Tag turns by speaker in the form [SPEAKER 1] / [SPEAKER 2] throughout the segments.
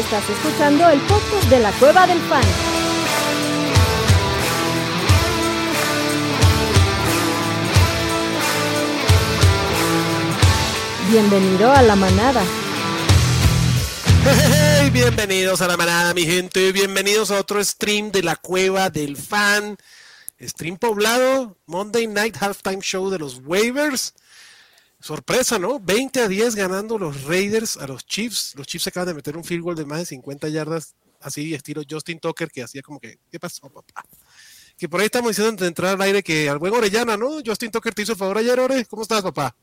[SPEAKER 1] Estás escuchando el podcast de la Cueva del Fan. Bienvenido a la manada.
[SPEAKER 2] Hey, bienvenidos a la manada, mi gente. Bienvenidos a otro stream de la Cueva del Fan. Stream poblado, Monday Night Halftime Show de los Waivers. Sorpresa, ¿no? 20 a 10 ganando los Raiders a los Chiefs. Los Chiefs acaban de meter un field goal de más de 50 yardas, así estilo Justin Tucker, que hacía como que, ¿qué pasó, papá? Que por ahí estamos diciendo de entrar al aire que al buen Orellana, ¿no? Justin Tucker te hizo el favor ayer, Ore. ¿Cómo estás, papá?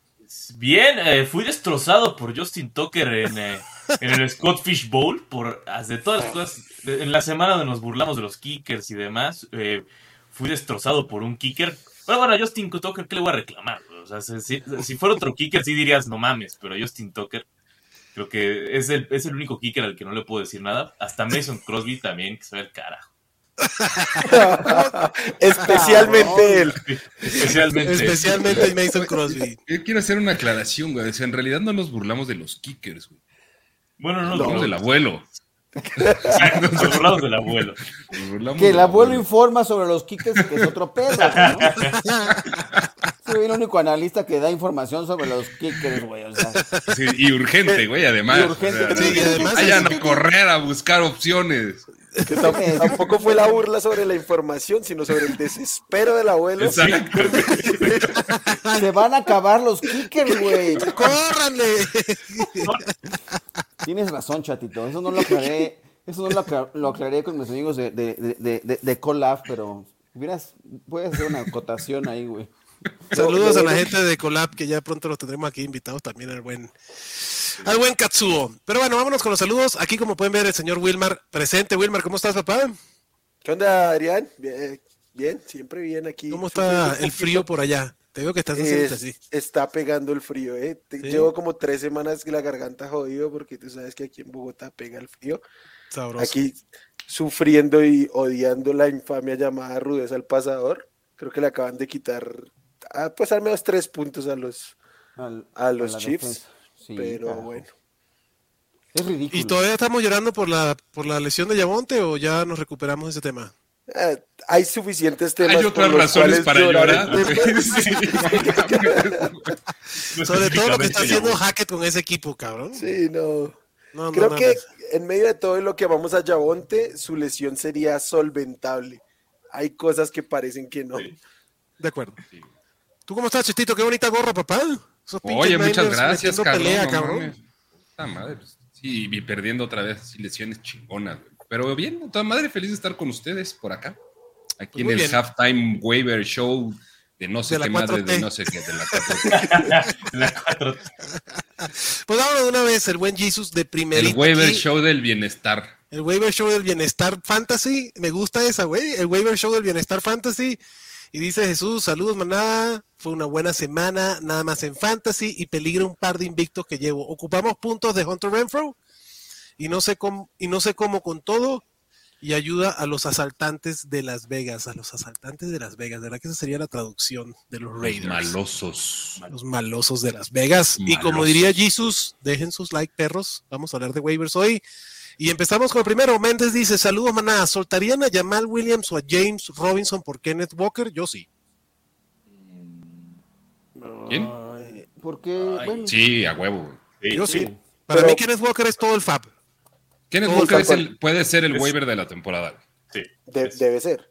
[SPEAKER 3] Bien, eh, fui destrozado por Justin Tucker en, eh, en el Scott Fish Bowl, por de todas las cosas, en la semana donde nos burlamos de los kickers y demás, eh, fui destrozado por un kicker. Pero bueno, Justin Tucker, ¿qué le voy a reclamar? O sea, si, si fuera otro kicker, sí dirías, no mames, pero Justin Tucker, creo que es el, es el único kicker al que no le puedo decir nada. Hasta Mason Crosby también, que se ve el carajo.
[SPEAKER 4] Especialmente él.
[SPEAKER 3] Especialmente.
[SPEAKER 2] Especialmente Mason Crosby.
[SPEAKER 5] Yo quiero hacer una aclaración, güey. O sea, en realidad no nos burlamos de los kickers, güey.
[SPEAKER 3] Bueno, no,
[SPEAKER 5] Nos
[SPEAKER 3] no,
[SPEAKER 5] burlamos del abuelo.
[SPEAKER 3] Nos burlamos del abuelo.
[SPEAKER 5] Burlamos
[SPEAKER 4] Que el abuelo informa sobre los kickers, que es otro pedo, ¿no? Soy el único analista que da información sobre los kickers, güey. O sea,
[SPEAKER 5] Sí, y urgente, güey, además.
[SPEAKER 4] Y urgente,
[SPEAKER 5] O sea,
[SPEAKER 2] sí, y además
[SPEAKER 5] vayan a correr a buscar opciones.
[SPEAKER 6] Que tampoco fue la burla sobre la información, sino sobre el desespero del abuelo.
[SPEAKER 5] Exacto.
[SPEAKER 4] se van a acabar los kickers, güey.
[SPEAKER 2] ¡Córranle!
[SPEAKER 4] Tienes razón, chatito. Eso no lo aclaré. Eso no lo, aclar- lo aclaré con mis amigos de, de, de, de, de Colab, pero hubieras, puedes hacer una acotación ahí, güey.
[SPEAKER 2] Saludos a la gente de Colab, que ya pronto los tendremos aquí invitados también al buen, al buen Katsuo. Pero bueno, vámonos con los saludos. Aquí, como pueden ver, el señor Wilmar presente. Wilmar, ¿cómo estás, papá?
[SPEAKER 6] ¿Qué onda, Adrián? Bien, bien, siempre bien aquí.
[SPEAKER 2] ¿Cómo está el frío por allá? Te veo que estás haciendo
[SPEAKER 6] Es-
[SPEAKER 2] así.
[SPEAKER 6] Está pegando el frío, ¿eh?
[SPEAKER 2] Sí.
[SPEAKER 6] Llevo como tres semanas que la garganta jodido porque tú sabes que aquí en Bogotá pega el frío.
[SPEAKER 2] Sabroso.
[SPEAKER 6] Aquí sufriendo y odiando la infamia llamada rudeza al pasador. Creo que le acaban de quitar, pues al menos tres puntos a los,
[SPEAKER 4] Al-
[SPEAKER 6] a los Chiefs.
[SPEAKER 4] Sí,
[SPEAKER 6] pero bueno.
[SPEAKER 4] Es ridículo.
[SPEAKER 2] ¿Y todavía estamos llorando por la, por la lesión de Yavonte o ya nos recuperamos de ese tema?
[SPEAKER 6] Eh, hay suficientes temas.
[SPEAKER 5] Hay
[SPEAKER 6] por
[SPEAKER 5] otras
[SPEAKER 6] los
[SPEAKER 5] razones para llorar.
[SPEAKER 6] Sí.
[SPEAKER 2] Sobre todo lo que está haciendo. Hackett con ese equipo, cabrón.
[SPEAKER 6] Sí, no. Creo
[SPEAKER 2] no,
[SPEAKER 6] que en medio de todo lo que vamos a Yabonte, su lesión sería solventable. Hay cosas que parecen que no.
[SPEAKER 3] Sí.
[SPEAKER 2] De acuerdo. ¿Tú cómo estás, Chistito? Qué bonita gorra, papá. Esos
[SPEAKER 5] Oye, muchas gracias, cabrón.
[SPEAKER 2] pelea,
[SPEAKER 5] no
[SPEAKER 2] cabrón.
[SPEAKER 5] madre, pues, sí, y perdiendo otra vez lesiones chingonas. güey. Pero bien, toda madre, feliz de estar con ustedes por acá. Aquí
[SPEAKER 2] Pues
[SPEAKER 5] en el
[SPEAKER 2] bien.
[SPEAKER 5] Halftime Waiver Show de no sé
[SPEAKER 2] De
[SPEAKER 5] qué madre,
[SPEAKER 2] 4T.
[SPEAKER 5] de no sé qué, de la 4T.
[SPEAKER 3] La cuatro-
[SPEAKER 2] Pues vámonos de una vez, el buen Jesus de primerito.
[SPEAKER 5] El Waiver
[SPEAKER 2] aquí.
[SPEAKER 5] Show del bienestar.
[SPEAKER 2] El Waiver Show del Bienestar Fantasy. Me gusta esa, güey. El Waiver Show del Bienestar Fantasy. Y dice Jesús, saludos, manada. Fue una buena semana, nada más en Fantasy y peligra un par de invictos que llevo. Ocupamos puntos de Hunter Renfro y no sé cómo, y no sé cómo con todo. Y ayuda a los asaltantes de Las Vegas, a los asaltantes de Las Vegas. ¿Verdad que esa sería la traducción de los Raiders?
[SPEAKER 5] Malosos.
[SPEAKER 2] Los malosos de Las Vegas. Y como diría Jesus, dejen sus like, perros. Vamos a hablar de waivers hoy. Y empezamos con el primero. Méndez dice: Saludos, maná. ¿Soltarían a Jamal Williams o a James Robinson por Kenneth Walker? Yo sí.
[SPEAKER 5] ¿Quién?
[SPEAKER 4] Porque, bueno,
[SPEAKER 5] Sí, a huevo.
[SPEAKER 3] Sí,
[SPEAKER 2] Yo sí.
[SPEAKER 6] sí.
[SPEAKER 2] Para
[SPEAKER 6] Pero-
[SPEAKER 2] mí, Kenneth Walker es todo el fab.
[SPEAKER 5] Kenneth
[SPEAKER 6] Todo
[SPEAKER 5] Walker es el- puede ser el
[SPEAKER 3] Es-
[SPEAKER 5] waiver de la temporada.
[SPEAKER 3] sí.
[SPEAKER 6] De- debe ser.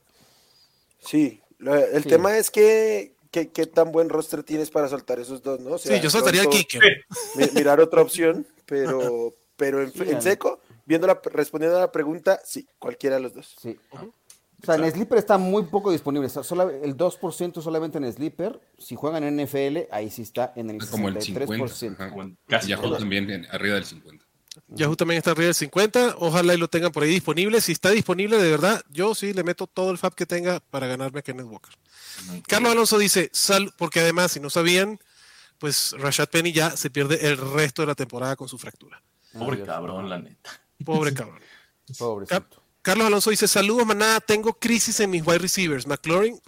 [SPEAKER 6] Sí. Lo- el
[SPEAKER 4] Sí.
[SPEAKER 6] tema es que, que- qué tan buen roster tienes para soltar esos dos, ¿no? O sea,
[SPEAKER 2] Sí, yo soltaría
[SPEAKER 6] pronto
[SPEAKER 2] kicker.
[SPEAKER 6] mi- Mirar otra opción, pero, pero en,
[SPEAKER 4] Sí,
[SPEAKER 6] en
[SPEAKER 4] al-
[SPEAKER 6] seco, viendo la, respondiendo a la pregunta, sí, cualquiera de los dos.
[SPEAKER 4] sí. O sea, en Sleeper está muy poco disponible. Está sola- el 2% solamente en Sleeper. Si juegan en NFL, ahí sí está en el
[SPEAKER 5] Es como el 50.
[SPEAKER 4] 63%.
[SPEAKER 5] ajá.
[SPEAKER 3] Bueno, casi
[SPEAKER 5] Yahoo también en- arriba del 50.
[SPEAKER 2] Yahoo también está arriba del 50. Ojalá y lo tengan por ahí disponible. Si está disponible, de verdad, yo sí le meto todo el fab que tenga para ganarme a Kenneth Walker. Carlos Alonso dice, sal, porque además, si no sabían, pues Rashad Penny ya se pierde el resto de la temporada con su fractura.
[SPEAKER 3] Pobre cabrón, la neta.
[SPEAKER 2] Pobre cabrón.
[SPEAKER 4] Pobrecito.
[SPEAKER 2] Ca- Carlos Alonso dice, saludos manada, tengo crisis en mis wide receivers, McLaurin,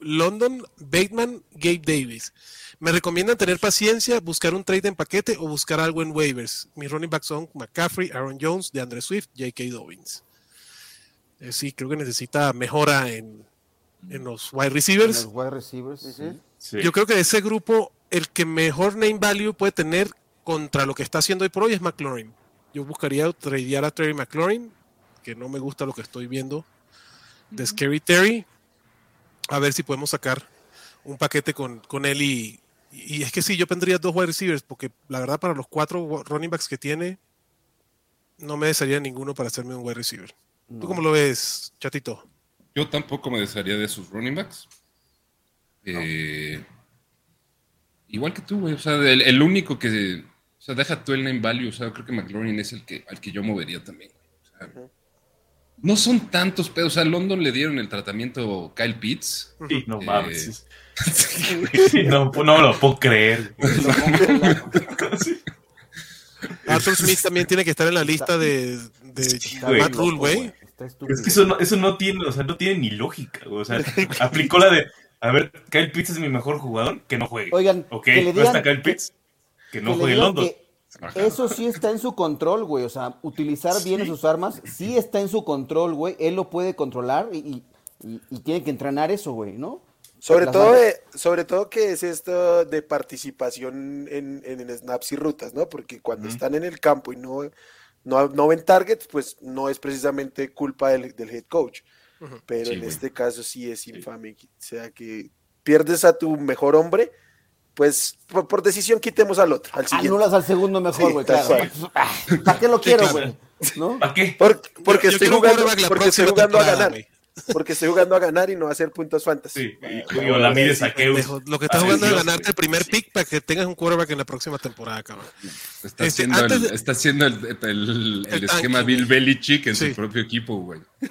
[SPEAKER 2] London, Bateman, Gabe Davis. Me recomiendan tener paciencia, buscar un trade en paquete o buscar algo en waivers. Mis running backs son McCaffrey, Aaron Jones, DeAndre Swift, J.K. Dobbins. Eh, sí, creo que necesita mejora en, en los wide
[SPEAKER 4] Los
[SPEAKER 2] receivers.
[SPEAKER 4] wide receivers. sí.
[SPEAKER 3] Sí.
[SPEAKER 2] Yo creo que de ese grupo, el que mejor name value puede tener contra lo que está haciendo hoy por hoy es McLaurin. Yo buscaría tradear a Terry McLaurin, que no me gusta lo que estoy viendo de Scary Terry. A ver si podemos sacar un paquete con, con él y, y es que sí, yo pondría dos wide receivers, porque la verdad para los cuatro running backs que tiene, no me desearía ninguno para hacerme un wide receiver. ¿Tú cómo lo ves, chatito?
[SPEAKER 5] Yo tampoco me desharía de sus running backs. Eh, igual que tú, güey. O sea, el, el único que. O sea, deja tú el name value. O sea, creo que McLaurin es el que, al que yo movería también. güey. O sea, no son tantos pedos. O sea, a London le dieron el tratamiento Kyle Pitts.
[SPEAKER 3] Sí, no
[SPEAKER 5] Eh,
[SPEAKER 3] mames. No, no me lo puedo creer.
[SPEAKER 2] Arthur Smith también tiene que estar en la lista de, de
[SPEAKER 3] Sí, güey.
[SPEAKER 2] Matt Rule, güey.
[SPEAKER 3] Es que eso no, eso no tiene, o sea, no tiene ni lógica, güey. O sea, aplicó la de, a ver, Kyle Pitts es mi mejor jugador, que no juegue.
[SPEAKER 4] Oigan,
[SPEAKER 3] ok,
[SPEAKER 4] que le
[SPEAKER 3] no está Kyle Pitts, que no
[SPEAKER 4] que
[SPEAKER 3] juegue London.
[SPEAKER 4] Eso sí está en su control, güey. O sea, utilizar bien sus armas sí está en su control, güey. Él lo puede controlar y- y tiene que entrenar eso, güey, ¿no?
[SPEAKER 6] Sobre todo, eh, sobre todo que es esto de participación en, en, en snaps y rutas, ¿no? Porque cuando están en el campo y no, no, no ven targets, pues no es precisamente culpa del, del head coach. Pero
[SPEAKER 5] Sí,
[SPEAKER 6] en
[SPEAKER 5] güey.
[SPEAKER 6] este caso sí es infame. O sea que pierdes a tu mejor hombre, pues por, por decisión quitemos al otro, al siguiente.
[SPEAKER 4] Anulas al segundo mejor,
[SPEAKER 6] Sí,
[SPEAKER 4] güey, claro. Ah, ¿Para qué lo quiero,
[SPEAKER 2] claro.
[SPEAKER 4] güey? ¿No?
[SPEAKER 3] ¿Para qué?
[SPEAKER 6] Por- porque
[SPEAKER 2] Yo- yo
[SPEAKER 6] estoy jugando, porque estoy jugando a ganar.
[SPEAKER 2] güey.
[SPEAKER 6] Porque estoy jugando a ganar y no a hacer puntos fantasy.
[SPEAKER 3] Sí, y, y
[SPEAKER 2] Lo que estás jugando es ganarte el primer pick para que tengas un quarterback en la próxima temporada, cabrón.
[SPEAKER 5] Está
[SPEAKER 2] Este,
[SPEAKER 5] haciendo, el,
[SPEAKER 2] de-
[SPEAKER 5] está haciendo el, el- el- el
[SPEAKER 2] El
[SPEAKER 5] esquema Bill. Belichick en
[SPEAKER 2] Sí.
[SPEAKER 5] su propio equipo, güey.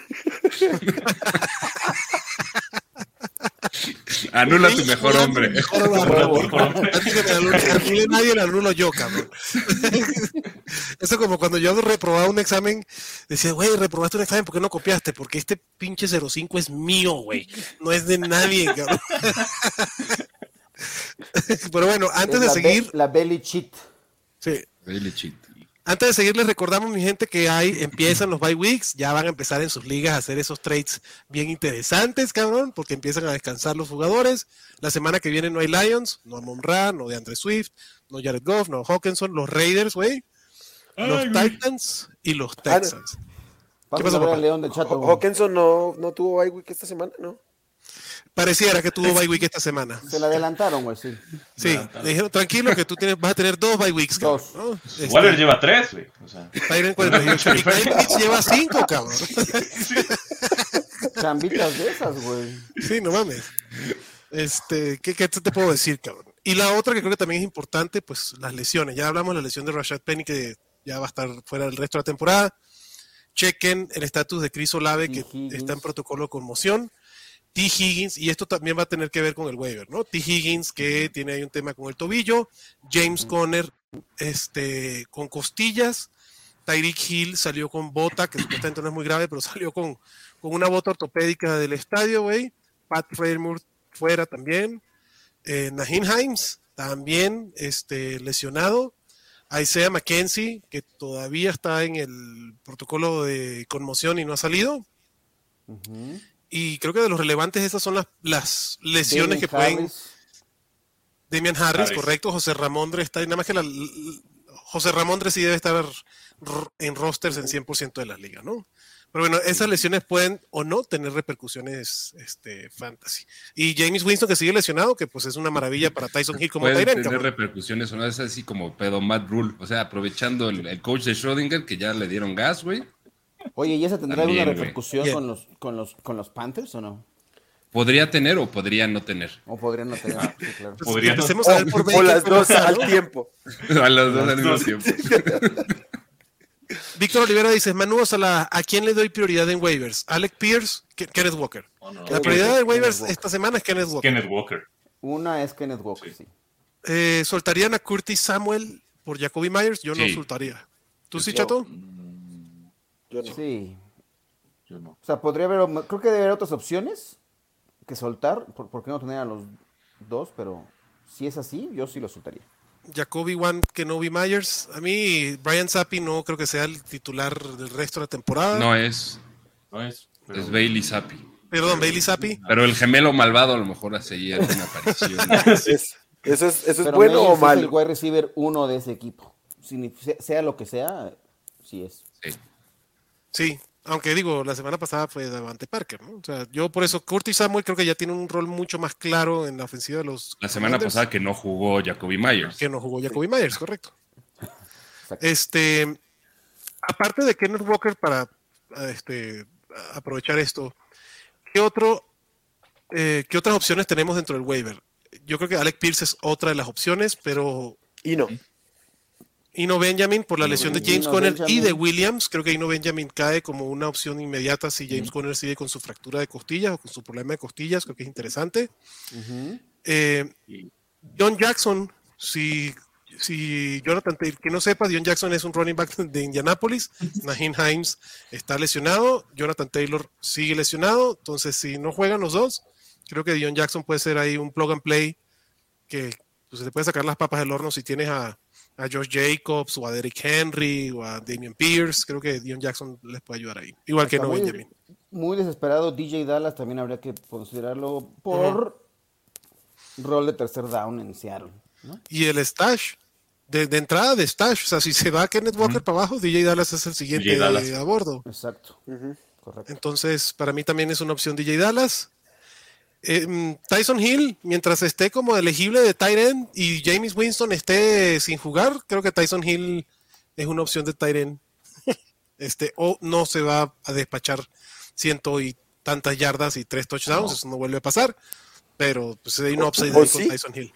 [SPEAKER 5] Anula tu mejor hombre.
[SPEAKER 2] Antes que me anule- nadie, le anulo yo, cabrón. Eso como cuando yo reprobaba un examen, decía, güey, reprobaste un examen, ¿por qué no copiaste? Porque este pinche 05 es mío, güey. No es de nadie, cabrón. Pero bueno, antes
[SPEAKER 4] Es
[SPEAKER 2] de seguir,
[SPEAKER 4] la belly cheat.
[SPEAKER 2] sí,
[SPEAKER 5] Belichick.
[SPEAKER 2] Antes de seguir, les recordamos, mi gente, que hay, empiezan los bye weeks, ya van a empezar en sus ligas a hacer esos trades bien interesantes, cabrón, porque empiezan a descansar los jugadores. La semana que viene no hay Lions, no Amon Ra, no de Andre Swift, no Jared Goff, no Hawkinson, los Raiders, güey, los Titans y los
[SPEAKER 6] Ah.
[SPEAKER 2] Texans.
[SPEAKER 4] Pásame
[SPEAKER 2] pasó, papá?
[SPEAKER 4] León del Chato.
[SPEAKER 6] Hawkinson no, no tuvo bye week esta semana, ¿no?
[SPEAKER 2] Pareciera que tuvo bye week esta semana.
[SPEAKER 4] Se la adelantaron, güey, sí.
[SPEAKER 2] Sí, le dijeron, tranquilo, que tú tienes, vas a tener dos bye weeks, cabrón.
[SPEAKER 4] Dos.
[SPEAKER 2] ¿no? Este,
[SPEAKER 3] Waller lleva tres, güey. O sea,
[SPEAKER 2] Tyren 48. Y Kyle Pitts lleva cinco, cabrón.
[SPEAKER 4] Chambitas de esas, güey.
[SPEAKER 2] Sí, no mames. Este, ¿qué, qué te puedo decir, cabrón? Y la otra que creo que también es importante, pues las lesiones. Ya hablamos de la lesión de Rashad Penny, que ya va a estar fuera del resto de la temporada. Chequen el estatus de Chris Olave, que está en protocolo de conmoción. T. Higgins, y esto también va a tener que ver con el waiver, ¿no? T. Higgins, que tiene ahí un tema con el tobillo. James Conner, este, con costillas. Tyreek Hill salió con bota, que supuestamente no es muy grave, pero salió con, con una bota ortopédica del estadio, güey. Pat Fairmouth fuera también. Eh, Nahin Himes también este, lesionado. Isaiah McKenzie, que todavía está en el protocolo de conmoción y no ha salido.
[SPEAKER 4] Ujú.
[SPEAKER 2] Y creo que de los relevantes esas son las, las lesiones que pueden...
[SPEAKER 4] Harris.
[SPEAKER 2] Damian Harris,
[SPEAKER 3] Harris.
[SPEAKER 2] correcto. José Ramondre está. Nada más que la, José Ramondre sí debe estar en rosters en 100% de las ligas, ¿no? Pero bueno, esas lesiones pueden o no tener repercusiones este, fantasy. Y James Winston, que sigue lesionado, que pues es una maravilla para Tyson Hill como
[SPEAKER 5] Pueden
[SPEAKER 2] Tyrant.
[SPEAKER 5] tener
[SPEAKER 2] cabrón.
[SPEAKER 5] repercusiones o no, es así como pedo Matt Rule. O sea, aprovechando el, el coach de Schrödinger, que ya le dieron gas, güey.
[SPEAKER 4] Oye, ¿y esa tendrá
[SPEAKER 5] También,
[SPEAKER 4] alguna repercusión con los, con, los, con los Panthers o no?
[SPEAKER 5] Podría tener o podría no tener.
[SPEAKER 4] O podrían no tener. Sí, claro.
[SPEAKER 2] Pues,
[SPEAKER 3] Podría no.
[SPEAKER 2] empecemos a ver por
[SPEAKER 6] O, las dos al tiempo.
[SPEAKER 5] A los dos
[SPEAKER 3] Las
[SPEAKER 5] al mismo tiempo.
[SPEAKER 2] Víctor Olivera dice, Manu Sala, ¿a quién le doy prioridad en waivers? ¿Alec Pierce? Ke- Kenneth Walker.
[SPEAKER 3] Oh, no.
[SPEAKER 2] La prioridad en waivers
[SPEAKER 4] Walker.
[SPEAKER 2] esta semana es Kenneth Walker.
[SPEAKER 3] Kenneth Walker.
[SPEAKER 4] Una es Kenneth Walker, sí.
[SPEAKER 2] Eh, ¿Soltarían a Curtis Samuel por Jacoby Myers? Yo no soltaría. ¿Tú sí,
[SPEAKER 5] Yo-
[SPEAKER 2] Chato?
[SPEAKER 6] Yo no.
[SPEAKER 4] Sí.
[SPEAKER 3] Yo no.
[SPEAKER 4] O sea, podría haber, creo que debe haber otras opciones que soltar. ¿Por, por qué no tener a los dos? Pero si es así, yo sí lo soltaría.
[SPEAKER 2] Jacoby One, Kenobi Myers. A mí, Brian Zappi no creo que sea el titular del resto de la temporada.
[SPEAKER 5] No es.
[SPEAKER 3] No es. pero-
[SPEAKER 5] Es Bailey Zappi.
[SPEAKER 2] Perdón, Bailey Zappi.
[SPEAKER 5] Pero el gemelo malvado a lo mejor hace ahí alguna aparición.
[SPEAKER 6] Es- ¿Eso es, eso es bueno o
[SPEAKER 4] es el
[SPEAKER 6] malo?
[SPEAKER 4] wide receiver uno de ese equipo. Sea lo que sea, sí es.
[SPEAKER 5] Sí.
[SPEAKER 2] Sí, aunque digo, la semana pasada fue Davante Parker, ¿no? O sea, yo por eso, Curtis Samuel creo que ya tiene un rol mucho más claro en la ofensiva de los.
[SPEAKER 5] La semana
[SPEAKER 2] Commanders,
[SPEAKER 5] pasada que no jugó Jacoby Myers.
[SPEAKER 2] Que no jugó Jacoby Myers, correcto. Este, aparte de Kenneth Walker, para este, aprovechar esto, ¿qué, otro, eh, ¿qué otras opciones tenemos dentro del waiver? Yo creo que Alec Pierce es otra de las opciones, pero
[SPEAKER 6] Y no.
[SPEAKER 2] Ino Benjamin por la lesión de James Conner y de Williams. Creo que Ino Benjamin cae como una opción inmediata si James Conner sigue con su fractura de costillas o con su problema de costillas. Creo que es interesante. Eh, John Jackson, si, si Jonathan Taylor, que no sepa, John Jackson es un running back de Indianapolis. Naheem Himes está lesionado. Jonathan Taylor sigue lesionado. Entonces, si no juegan los dos, creo que John Jackson puede ser ahí un plug and play que pues, se le puede sacar las papas del horno si tienes a, a Josh Jacobs o a Derrick Henry o a Damian Pierce. Creo que Dion Jackson les puede ayudar ahí. Igual que no
[SPEAKER 4] muy,
[SPEAKER 2] Benjamin.
[SPEAKER 4] muy desesperado. DJ Dallas también habría que considerarlo por rol de tercer down en Seattle. ¿no?
[SPEAKER 2] Y el stash, de, de entrada de stash, o sea, si se va Kenneth Walker para abajo, DJ Dallas es el siguiente a bordo.
[SPEAKER 4] Exacto. Correcto.
[SPEAKER 2] Entonces, para mí también es una opción DJ Dallas. Eh, mm, Tyson Hill, mientras esté como elegible de tight end y James Winston esté sin jugar, creo que Tyson Hill es una opción de tight end. este, o no se va a despachar ciento y tantas yardas y tres touchdowns, eso no vuelve a pasar. Pero pues hay una upside
[SPEAKER 6] ¿O
[SPEAKER 2] ahí con
[SPEAKER 6] sí?
[SPEAKER 2] Tyson Hill.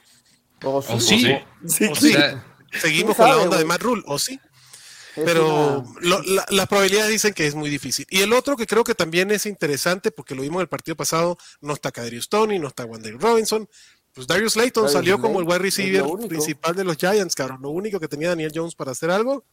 [SPEAKER 4] O sí,
[SPEAKER 5] O sí.
[SPEAKER 6] Sí,
[SPEAKER 2] O
[SPEAKER 5] O
[SPEAKER 2] sí.
[SPEAKER 5] sea,
[SPEAKER 2] Seguimos
[SPEAKER 4] ¿Quién
[SPEAKER 2] con la onda de? Matt Rule, o sí.
[SPEAKER 4] Es
[SPEAKER 2] Pero
[SPEAKER 4] una-
[SPEAKER 2] lo- la- las probabilidades dicen que es muy difícil. Y el otro que creo que también es interesante, porque lo vimos en el partido pasado, no está Kadarius Tony, no está Wandale Robinson. Pues Darius Layton
[SPEAKER 4] Darius
[SPEAKER 2] salió como el wide receiver principal de los Giants, cabrón. Lo único que tenía Daniel Jones para hacer algo,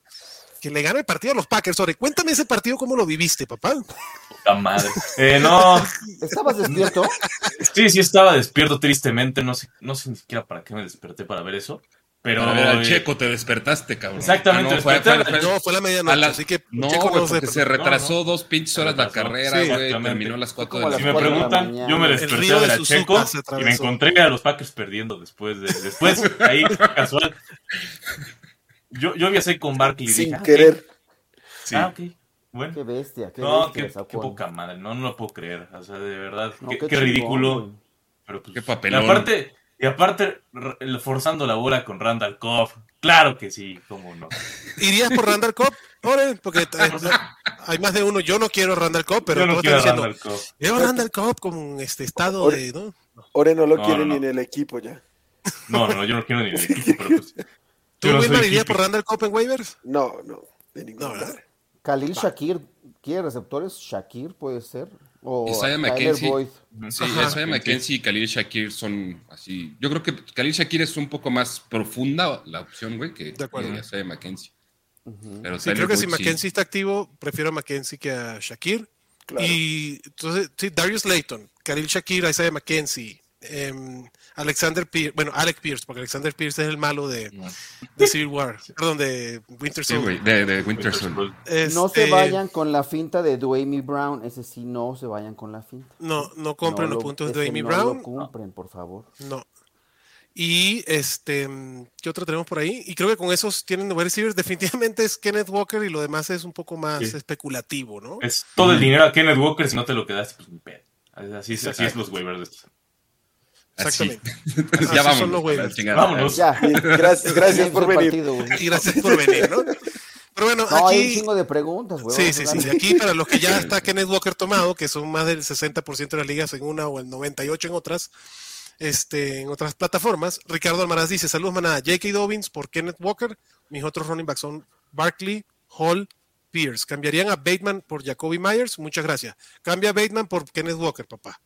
[SPEAKER 2] que le gana el partido a los Packers. Sobre, cuéntame ese partido, ¿cómo lo viviste, papá?
[SPEAKER 3] Puta madre. Eh, no,
[SPEAKER 4] ¿Estabas despierto?
[SPEAKER 3] sí, sí estaba despierto tristemente. No sé, no sé ni siquiera para qué me desperté para ver eso. Pero.
[SPEAKER 5] ver, al
[SPEAKER 3] eh,
[SPEAKER 5] Checo te despertaste, cabrón.
[SPEAKER 3] Exactamente,
[SPEAKER 5] Ah, no, fue- fue-
[SPEAKER 3] al-
[SPEAKER 5] fue-
[SPEAKER 2] No, fue la medianoche, así que
[SPEAKER 5] No,
[SPEAKER 2] Checo no se-
[SPEAKER 5] porque se retrasó
[SPEAKER 3] no.
[SPEAKER 5] dos pinches horas la carrera, güey. terminó a las 4
[SPEAKER 4] Como a
[SPEAKER 5] de
[SPEAKER 3] Si me
[SPEAKER 4] cuatro de
[SPEAKER 3] preguntan, yo me desperté de
[SPEAKER 2] de
[SPEAKER 3] la Checo y me encontré a los Packers perdiendo después de. Después, ahí, casual. Yo, yo viajé con Barkley.
[SPEAKER 6] Sin
[SPEAKER 3] dije, ah,
[SPEAKER 6] querer.
[SPEAKER 3] sí. Ah, ok. Bueno.
[SPEAKER 4] Qué bestia, qué
[SPEAKER 3] No,
[SPEAKER 4] bestia.
[SPEAKER 3] qué, poca madre, no, no lo puedo creer. O sea, de verdad,
[SPEAKER 4] No,
[SPEAKER 3] qué,
[SPEAKER 4] qué
[SPEAKER 3] qué
[SPEAKER 4] chingón,
[SPEAKER 3] ridículo. Pero pues,
[SPEAKER 5] Qué papelón.
[SPEAKER 3] Y aparte, y aparte forzando la bola con Randall Cobb. Claro que sí, cómo no.
[SPEAKER 2] ¿Irías por Randall Cobb? Ore, porque eh, hay más de uno. Yo no quiero Randall Cobb, pero
[SPEAKER 3] no
[SPEAKER 2] todos
[SPEAKER 3] quiero
[SPEAKER 2] diciendo,
[SPEAKER 3] Randall Cobb.
[SPEAKER 2] Veo Randall Cobb como este estado
[SPEAKER 6] Ore-
[SPEAKER 2] de, ¿no?
[SPEAKER 6] Ore no lo
[SPEAKER 3] No,
[SPEAKER 6] quiere
[SPEAKER 3] no,
[SPEAKER 6] ni en el equipo ya.
[SPEAKER 3] No, no, yo no quiero ni el equipo, pero pues.
[SPEAKER 2] ¿Tú, Wilmar, irías por Randall Cobb en waivers?
[SPEAKER 6] No, no, de ninguna manera.
[SPEAKER 4] Khalil Shakir, ¿quiere receptores? Shakir puede ser. O
[SPEAKER 5] Isaiah McKenzie.
[SPEAKER 4] Boyd.
[SPEAKER 5] Sí. Isaiah McKenzie y Khalil Shakir son así. Yo creo que Khalil Shakir es un poco más profunda la opción, güey, que Isaiah McKenzie. Pero
[SPEAKER 2] Sí, creo que si
[SPEAKER 5] sí.
[SPEAKER 2] Mackenzie está activo, prefiero a Mackenzie que a Shakir.
[SPEAKER 6] Claro.
[SPEAKER 2] Y entonces, sí, Darius Layton, Khalil Shakir, Isaiah McKenzie, em, Alexander Pierce, bueno, Alec Pierce, porque Alexander Pierce es el malo de, de Civil War, perdón, de Winter Soldier.
[SPEAKER 5] güey, de, de Winter Soldier.
[SPEAKER 4] No se
[SPEAKER 2] Este,
[SPEAKER 4] vayan con la finta de Dwayne Brown. Ese sí, no se vayan con la finta.
[SPEAKER 2] No, no compren
[SPEAKER 4] No
[SPEAKER 2] los
[SPEAKER 4] lo-
[SPEAKER 2] puntos de
[SPEAKER 4] ese
[SPEAKER 2] Amy
[SPEAKER 4] no
[SPEAKER 2] Brown.
[SPEAKER 4] lo compren, por favor.
[SPEAKER 2] No. Y este, ¿qué otro tenemos por ahí? Y creo que con esos tienen wide receivers. Definitivamente es Kenneth Walker y lo demás es un poco más
[SPEAKER 3] Sí.
[SPEAKER 2] especulativo, ¿no?
[SPEAKER 3] Es todo el dinero a Kenneth Walker, si no te lo quedaste, pues ni pedo. Así, es- así es los waivers de estos.
[SPEAKER 2] Exactamente. Así
[SPEAKER 5] ya vamos.
[SPEAKER 3] Vámonos.
[SPEAKER 4] Ya.
[SPEAKER 6] Gracias, gracias por venir.
[SPEAKER 4] partido, güey.
[SPEAKER 2] Y gracias por venir, ¿no? Pero bueno,
[SPEAKER 4] No, hay un
[SPEAKER 2] aquí.
[SPEAKER 4] chingo de preguntas, güey.
[SPEAKER 2] Sí, sí, sí. De aquí, para los que ya está Kenneth Walker tomado, que son más del 60% de las ligas en una o el 98% en otras, este, en otras plataformas, Ricardo Almaraz dice: Saludos, manada. J.K. Dobbins por Kenneth Walker. Mis otros running backs son Barkley, Hall, Pierce. ¿Cambiarían a Bateman por Jacoby Myers? Muchas gracias. Cambia a Bateman por Kenneth Walker, papá.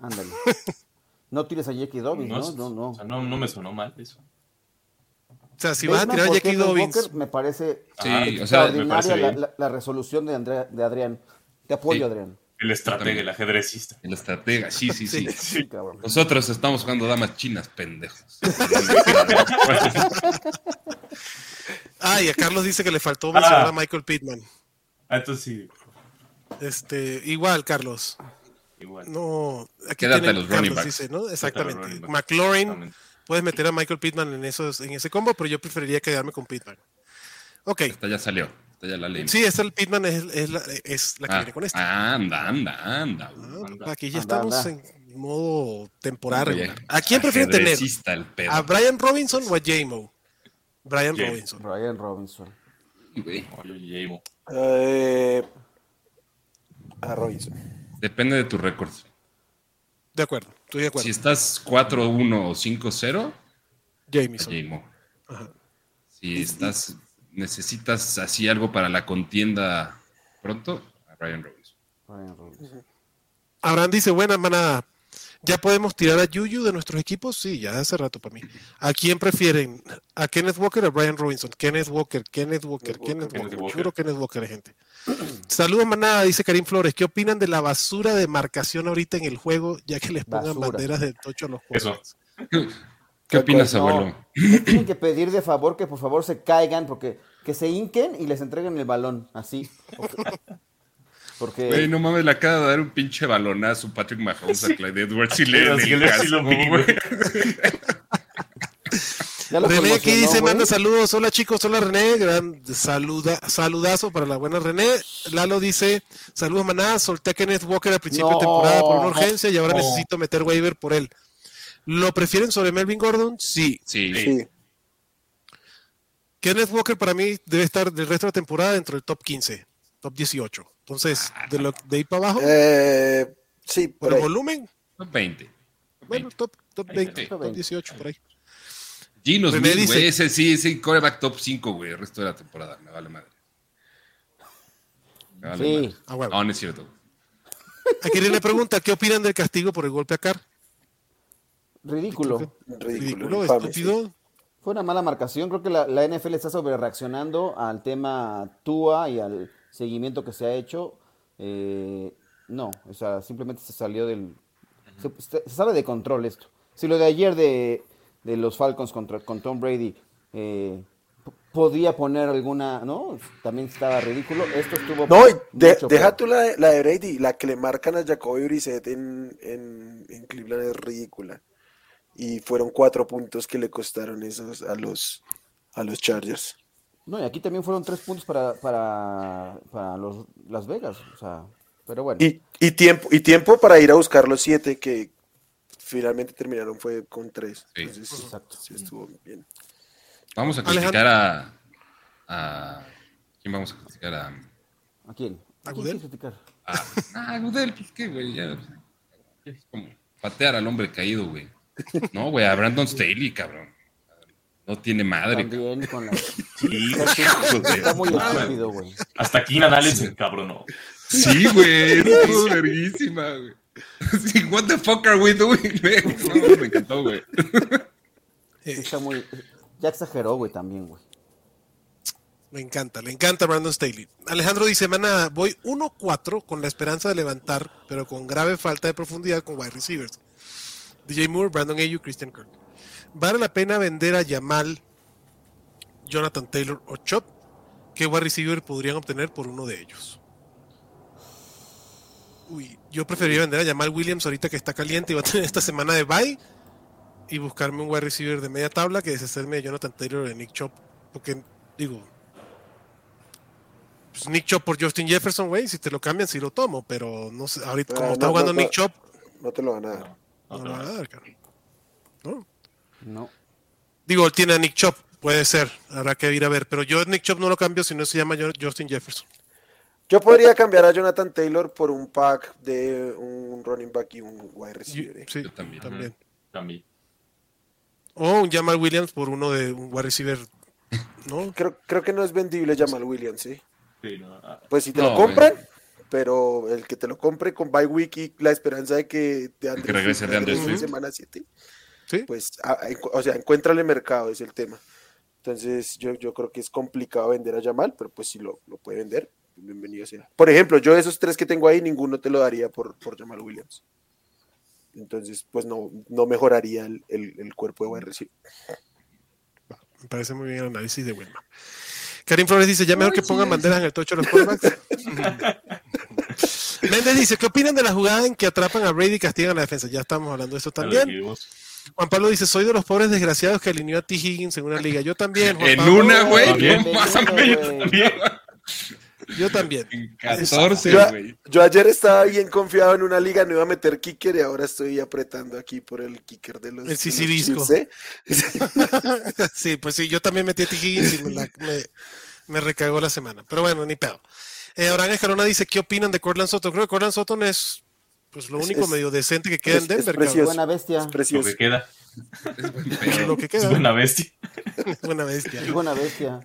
[SPEAKER 4] Ándale. No tires a Jackie Dobbins,
[SPEAKER 3] No,
[SPEAKER 4] ¿no? No, no.
[SPEAKER 3] O sea, no, no me sonó mal eso.
[SPEAKER 2] O sea, si vas a tirar a.
[SPEAKER 4] Kenneth
[SPEAKER 2] Dobbins.
[SPEAKER 4] Walker, me parece
[SPEAKER 5] Sí,
[SPEAKER 3] Ah,
[SPEAKER 5] o sea,
[SPEAKER 3] me
[SPEAKER 4] extraordinaria
[SPEAKER 3] parece
[SPEAKER 4] la,
[SPEAKER 3] bien.
[SPEAKER 4] la- la resolución de, Andrea- de Adrián. Te apoyo,
[SPEAKER 5] Sí.
[SPEAKER 4] Adrián.
[SPEAKER 3] El estratega, el ajedrecista.
[SPEAKER 5] El estratega, sí, sí, sí. Nosotros estamos jugando damas chinas, pendejos.
[SPEAKER 2] Ah, y a Carlos dice que le faltó mencionar
[SPEAKER 3] Ah.
[SPEAKER 2] a Michael Pittman.
[SPEAKER 3] Ah, entonces sí,
[SPEAKER 2] Este, igual, Carlos.
[SPEAKER 3] Igual.
[SPEAKER 2] No, aquí
[SPEAKER 5] Quédate los running
[SPEAKER 2] Carlos,
[SPEAKER 5] backs.
[SPEAKER 2] dice, ¿no? Exactamente.
[SPEAKER 3] running.
[SPEAKER 2] McLaurin,
[SPEAKER 3] Exactamente.
[SPEAKER 2] puedes meter a Michael Pittman en esos, en ese combo, pero yo preferiría quedarme con Pittman. Ok.
[SPEAKER 5] Esta ya salió. Esta ya la leí.
[SPEAKER 2] Sí, esta el Pittman es, es la, es la que
[SPEAKER 5] Ah,
[SPEAKER 2] viene con esta.
[SPEAKER 5] anda, anda, anda.
[SPEAKER 2] Ah,
[SPEAKER 3] anda.
[SPEAKER 2] aquí ya
[SPEAKER 4] Anda,
[SPEAKER 2] estamos
[SPEAKER 4] anda.
[SPEAKER 2] en modo temporal.
[SPEAKER 5] Oye.
[SPEAKER 2] ¿A quién prefieren tener?
[SPEAKER 5] ajedrecista el pedo.
[SPEAKER 2] ¿A Brian Robinson o a J-Mo? Brian
[SPEAKER 3] J.
[SPEAKER 2] Robinson.
[SPEAKER 4] Brian Robinson.
[SPEAKER 3] Oye.
[SPEAKER 6] Eh, a Robinson.
[SPEAKER 5] Depende de tu récord.
[SPEAKER 2] De acuerdo, estoy de acuerdo.
[SPEAKER 5] Si estás 4-1 o 5-0,
[SPEAKER 2] Jamison.
[SPEAKER 5] J-Mo.
[SPEAKER 2] Ajá.
[SPEAKER 5] Si estás, necesitas así algo para la contienda pronto, a Ryan Robinson.
[SPEAKER 4] Brian Robinson.
[SPEAKER 2] Abraham dice, buena manada. ¿Ya podemos tirar a Yuyu de nuestros equipos? Sí, ya hace rato para mí. ¿A quién prefieren? ¿A Kenneth Walker o a Brian Robinson? Kenneth Walker, Kenneth Walker, Kenneth
[SPEAKER 3] Kenneth
[SPEAKER 2] Walker.
[SPEAKER 3] Walker.
[SPEAKER 2] Juro Kenneth Walker, gente. Saludos, manada, dice Karim Flores. ¿Qué opinan de la basura de marcación ahorita en el juego, ya que les pongan
[SPEAKER 4] Basura.
[SPEAKER 2] banderas de tocho a los
[SPEAKER 3] Eso.
[SPEAKER 2] jugadores?
[SPEAKER 5] ¿Qué opinas,
[SPEAKER 4] No,
[SPEAKER 5] abuelo?
[SPEAKER 4] tienen que pedir de favor que por favor se caigan, porque que se hinquen y les entreguen el balón, así. Porque
[SPEAKER 5] Güey, no mames, le acaba de dar un pinche balonazo Patrick Mahomes a Clyde Edwards y le
[SPEAKER 3] sí, sí
[SPEAKER 2] René aquí dice, manda saludos, hola chicos, hola René, gran saluda, saludazo para la buena René. Lalo dice, saludos manada, solté a Kenneth Walker al principio
[SPEAKER 4] No.
[SPEAKER 2] de temporada por una urgencia y ahora
[SPEAKER 3] No.
[SPEAKER 2] necesito meter waiver por él. ¿Lo prefieren sobre Melvin Gordon? Sí.
[SPEAKER 5] Sí,
[SPEAKER 6] Sí.
[SPEAKER 2] Kenneth Walker para mí debe estar del resto de la temporada dentro del top 15, top 18. Entonces, de, lo, de ahí para abajo,
[SPEAKER 6] Eh, sí, por
[SPEAKER 2] por
[SPEAKER 6] ahí.
[SPEAKER 2] volumen,
[SPEAKER 5] top 20. top
[SPEAKER 2] bueno,
[SPEAKER 5] 20.
[SPEAKER 2] top, top 20,
[SPEAKER 5] Sí.
[SPEAKER 2] top 18 por ahí.
[SPEAKER 5] Gino Smith,
[SPEAKER 2] dice-
[SPEAKER 5] güey, ese sí, ese coreback top 5, güey, el resto de la temporada, me vale madre. Me vale
[SPEAKER 4] Sí.
[SPEAKER 5] madre.
[SPEAKER 2] Ah, huevo.
[SPEAKER 5] No, no es cierto.
[SPEAKER 2] Aquí le pregunta, ¿qué opinan del castigo por el golpe a Carr?
[SPEAKER 4] Ridículo.
[SPEAKER 6] Ridículo,
[SPEAKER 2] estúpido.
[SPEAKER 4] Fue una mala marcación. Creo que la, la NFL está sobre reaccionando al tema Tua y al seguimiento que se ha hecho. Eh, no, o sea, simplemente se salió del. Se, se sale de control esto. Si lo de ayer de, de los Falcons contra, con Tom Brady eh, podía poner alguna. ¿No? También estaba ridículo. Esto estuvo.
[SPEAKER 6] No, de- deja tú la, de- la de Brady, la que le marcan a Jacoby Brissett en, en, en Cleveland es ridícula. Y fueron cuatro puntos que le costaron esos a los, a los Chargers.
[SPEAKER 4] No, y aquí también fueron tres puntos para, para, para los Las Vegas. O sea, pero bueno.
[SPEAKER 6] Y, y tiempo, y tiempo para ir a buscar los siete que finalmente terminaron fue con tres.
[SPEAKER 5] Sí.
[SPEAKER 6] Entonces,
[SPEAKER 4] Exacto.
[SPEAKER 6] sí estuvo bien.
[SPEAKER 5] Vamos a criticar a, a. ¿Quién vamos a criticar? A,
[SPEAKER 4] ¿A quién?
[SPEAKER 2] ¿A
[SPEAKER 4] quieres criticar?
[SPEAKER 5] a, ah, Goodell, pues qué, güey, ya. Es como patear al hombre caído, güey. No, güey, a Brandon Staley, cabrón. No tiene madre, cabrón.
[SPEAKER 4] También con la...
[SPEAKER 3] Sí,
[SPEAKER 4] Está muy estúpido, güey.
[SPEAKER 3] Hasta Keenan Allen se encabronó.
[SPEAKER 5] Sí, güey, estuvo verguísima, güey. Sí, what the fuck are we doing, güey? No, me encantó, güey.
[SPEAKER 4] Sí, está muy... Ya exageró, güey, también, güey.
[SPEAKER 2] Me encanta, le encanta Brandon Staley. Alejandro dice, mana, voy 1-4 con la esperanza de levantar, pero con grave falta de profundidad con wide receivers. DJ Moore, Brandon Ayu, Christian Kirk. ¿Vale la pena vender a Yamal, Jonathan Taylor o Chop? ¿Qué wide receiver podrían obtener por uno de ellos? Uy, yo preferiría vender a Jamal Williams ahorita que está caliente y va a tener esta semana de bye y buscarme un wide receiver de media tabla que deshacerme de Jonathan Taylor o de Nick Chop. Porque, digo, pues Nick Chop por Justin Jefferson, güey, si te lo cambian, sí lo tomo, pero no sé, ahorita
[SPEAKER 6] Ah,
[SPEAKER 2] como
[SPEAKER 6] no,
[SPEAKER 2] está jugando
[SPEAKER 6] no.
[SPEAKER 2] Nick Chop,
[SPEAKER 6] No te lo van a dar.
[SPEAKER 2] no lo van a dar, cabrón. ¿No?
[SPEAKER 4] No.
[SPEAKER 2] Digo, él tiene a Nick Chop, puede ser, habrá que ir a ver, pero yo Nick Chop no lo cambio si no se llama Justin Jefferson.
[SPEAKER 6] Yo podría cambiar a Jonathan Taylor por un pack de un running back y un wide
[SPEAKER 2] Y-
[SPEAKER 6] receiver. eh.
[SPEAKER 2] sí,
[SPEAKER 5] Yo también.
[SPEAKER 2] también.
[SPEAKER 3] También.
[SPEAKER 2] O un Jamal Williams por uno de un wide receiver, ¿no?
[SPEAKER 6] Creo, creo que no es vendible Jamal Williams, ¿sí?
[SPEAKER 3] Sí, no, ah,
[SPEAKER 6] Pues si te
[SPEAKER 5] No,
[SPEAKER 6] lo compran, pero el que te lo compre con bye week y la esperanza de que de
[SPEAKER 5] Que regrese DeAndre
[SPEAKER 6] en
[SPEAKER 2] Swift.
[SPEAKER 6] semana 7,
[SPEAKER 2] Sí.
[SPEAKER 6] Pues, a- a- encu- o sea, encuéntrale mercado, es el tema. Entonces, yo, yo creo que es complicado vender a Jamal, pero pues si lo, lo puede vender, bienvenido sea. Por ejemplo, yo de esos tres que tengo ahí, ninguno te lo daría por, por Jamal Williams. Entonces, pues no, no mejoraría el, el- el cuerpo de buen receiver.
[SPEAKER 2] Me parece muy bien el análisis de Wilma. Karim Flores dice, ya mejor que pongan banderas en el tocho de los quarterbacks. Méndez dice, ¿qué opinan de la jugada en que atrapan a Brady y castigan a la defensa? Ya estamos hablando de eso también. Juan Pablo dice, soy de los pobres desgraciados que alineó a T. Higgins en una liga. Yo también, Juan
[SPEAKER 5] En
[SPEAKER 2] Pablo.
[SPEAKER 5] una, güey.
[SPEAKER 2] Yo también.
[SPEAKER 5] En 14,
[SPEAKER 6] Yo,
[SPEAKER 5] güey.
[SPEAKER 6] yo ayer estaba bien confiado en una liga, no iba a meter kicker y ahora estoy apretando aquí por el kicker de los,
[SPEAKER 2] El sisirisco.
[SPEAKER 6] Chiefs, ¿eh?
[SPEAKER 2] sí, pues sí, yo también metí a T. Higgins y me, la- me- me recagó la semana. Pero bueno, ni pedo. Eh, Abraham Escalona dice, ¿qué opinan de Cortland Sutton? Creo que Cortland Sutton es pues, lo
[SPEAKER 6] Es-
[SPEAKER 2] único
[SPEAKER 6] es-
[SPEAKER 2] medio decente que queda
[SPEAKER 6] es-
[SPEAKER 2] en Denver.
[SPEAKER 6] es precioso.
[SPEAKER 4] Buena bestia.
[SPEAKER 6] Es
[SPEAKER 3] Lo que queda.
[SPEAKER 5] Es
[SPEAKER 2] lo que
[SPEAKER 3] Es buena bestia.
[SPEAKER 2] Buena bestia.
[SPEAKER 4] Es buena bestia.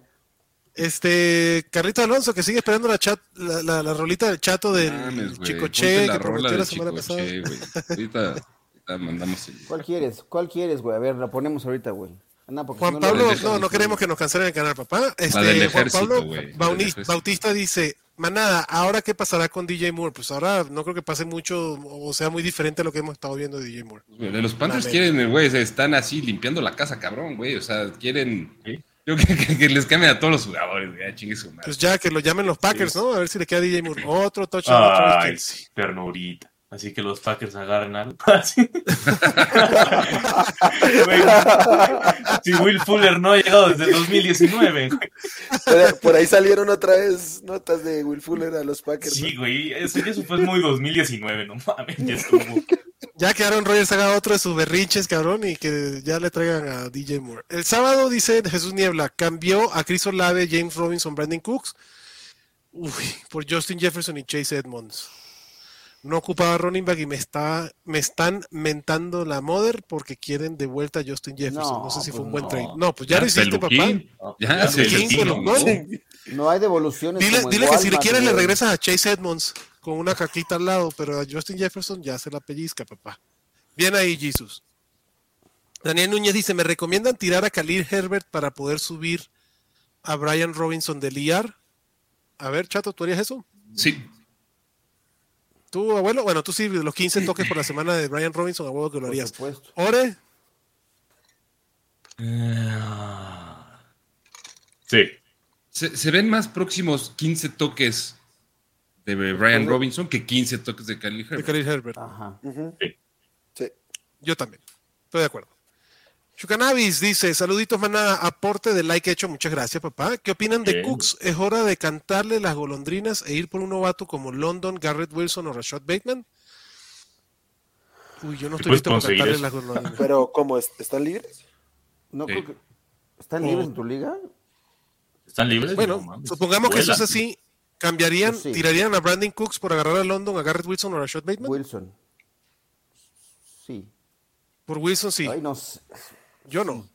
[SPEAKER 2] Este, Carlito Alonso, que sigue esperando la chat, la, la, la rolita del chato del
[SPEAKER 5] Mames.
[SPEAKER 2] Chicoche que
[SPEAKER 5] rola
[SPEAKER 2] prometió
[SPEAKER 5] de
[SPEAKER 2] la semana pasada.
[SPEAKER 5] Ahorita, ahorita mandamos el...
[SPEAKER 4] ¿Cuál quieres? ¿Cuál quieres, güey? A ver, la ponemos ahorita, güey.
[SPEAKER 2] Juan Pablo, no, no queremos que nos cancelen el canal, papá. Este, Juan
[SPEAKER 5] ejército,
[SPEAKER 2] Pablo. Bautista dice, manada, ¿ahora qué pasará con DJ Moore? Pues ahora no creo que pase mucho o sea muy diferente a lo que hemos estado viendo de DJ Moore.
[SPEAKER 5] De los Panthers quieren, güey, se están así limpiando la casa, cabrón, güey. O sea, quieren.
[SPEAKER 3] Sí.
[SPEAKER 5] Yo que, que- que les cambien a todos los jugadores, güey. Ya chingue su madre.
[SPEAKER 2] Pues ya que lo llamen los Packers, ¿no? A ver si le queda a DJ Moore. Otro touchdown
[SPEAKER 3] Ay, ternurita. Así que los Packers agarren algo. Si Will Fuller no ha llegado desde 2019. güey.
[SPEAKER 6] Por, por ahí salieron otra vez notas de Will Fuller a los Packers. ¿no?
[SPEAKER 3] Sí, güey. Eso, eso fue muy 2019, no mames. Ya estuvo.
[SPEAKER 2] Ya que Aaron Rodgers haga otro de sus berrinches, cabrón, y que ya le traigan a DJ Moore. El sábado, dice Jesús Niebla, cambió a Chris Olave, James Robinson, Brandon Cooks, uy, por Justin Jefferson y Chase Edmonds. No ocupaba running back y me está, me están mentando la mother porque quieren de vuelta a Justin Jefferson. No,
[SPEAKER 4] No,
[SPEAKER 2] sé si fue
[SPEAKER 4] pues
[SPEAKER 2] un buen
[SPEAKER 4] no.
[SPEAKER 2] trade. No, pues ya, lo hiciste, papá.
[SPEAKER 5] Peluquín. Ya,
[SPEAKER 2] Peluquín, pelucón.
[SPEAKER 5] ¿no?
[SPEAKER 4] No hay devoluciones.
[SPEAKER 2] Dile,
[SPEAKER 4] como en
[SPEAKER 2] dile que si le quieres le regresas a Chase Edmonds con una caquita al lado, pero a Justin Jefferson ya se la pellizca, papá. Bien ahí, Jesus. Daniel Núñez dice, ¿me recomiendan tirar a Khalil Herbert para poder subir a Brian Robinson del IAR? A ver, Chato, ¿tú harías eso?
[SPEAKER 5] Sí.
[SPEAKER 2] ¿Tú, abuelo? Bueno, tú sí, de los 15 toques por la semana de Brian Robinson, abuelo, que lo
[SPEAKER 4] Por
[SPEAKER 2] harías.
[SPEAKER 4] supuesto.
[SPEAKER 2] Ore,
[SPEAKER 3] Sí.
[SPEAKER 5] Se, se ven más próximos 15 toques de Brian Robinson que 15 toques de Khalil
[SPEAKER 2] de
[SPEAKER 5] Herbert.
[SPEAKER 2] Khalil Herbert.
[SPEAKER 4] Ajá.
[SPEAKER 3] Sí.
[SPEAKER 6] Sí.
[SPEAKER 2] Yo también. Estoy de acuerdo. Chucanavis dice, saluditos manada, aporte de like hecho, muchas gracias papá. ¿Qué opinan de
[SPEAKER 3] Bien.
[SPEAKER 2] Cooks? ¿Es hora de cantarle las golondrinas e ir por un novato como London, Garrett Wilson o Rashad Bateman? Uy, yo no
[SPEAKER 3] ¿Te
[SPEAKER 2] estoy listo para cantarle
[SPEAKER 3] eso?
[SPEAKER 2] las golondrinas.
[SPEAKER 6] Pero, ¿cómo? es- ¿Están libres?
[SPEAKER 4] No
[SPEAKER 5] Sí.
[SPEAKER 4] creo que. ¿Están
[SPEAKER 2] Oh.
[SPEAKER 4] libres en tu liga?
[SPEAKER 3] ¿Están libres?
[SPEAKER 2] Bueno,
[SPEAKER 3] No
[SPEAKER 2] supongamos que eso es así. ¿Cambiarían,
[SPEAKER 4] Pues sí.
[SPEAKER 2] tirarían a Brandon Cooks por agarrar a London, a Garrett Wilson o a Rashad Bateman?
[SPEAKER 4] Wilson. Sí.
[SPEAKER 2] Por Wilson sí,
[SPEAKER 4] Ay, no sé.
[SPEAKER 2] Yo no.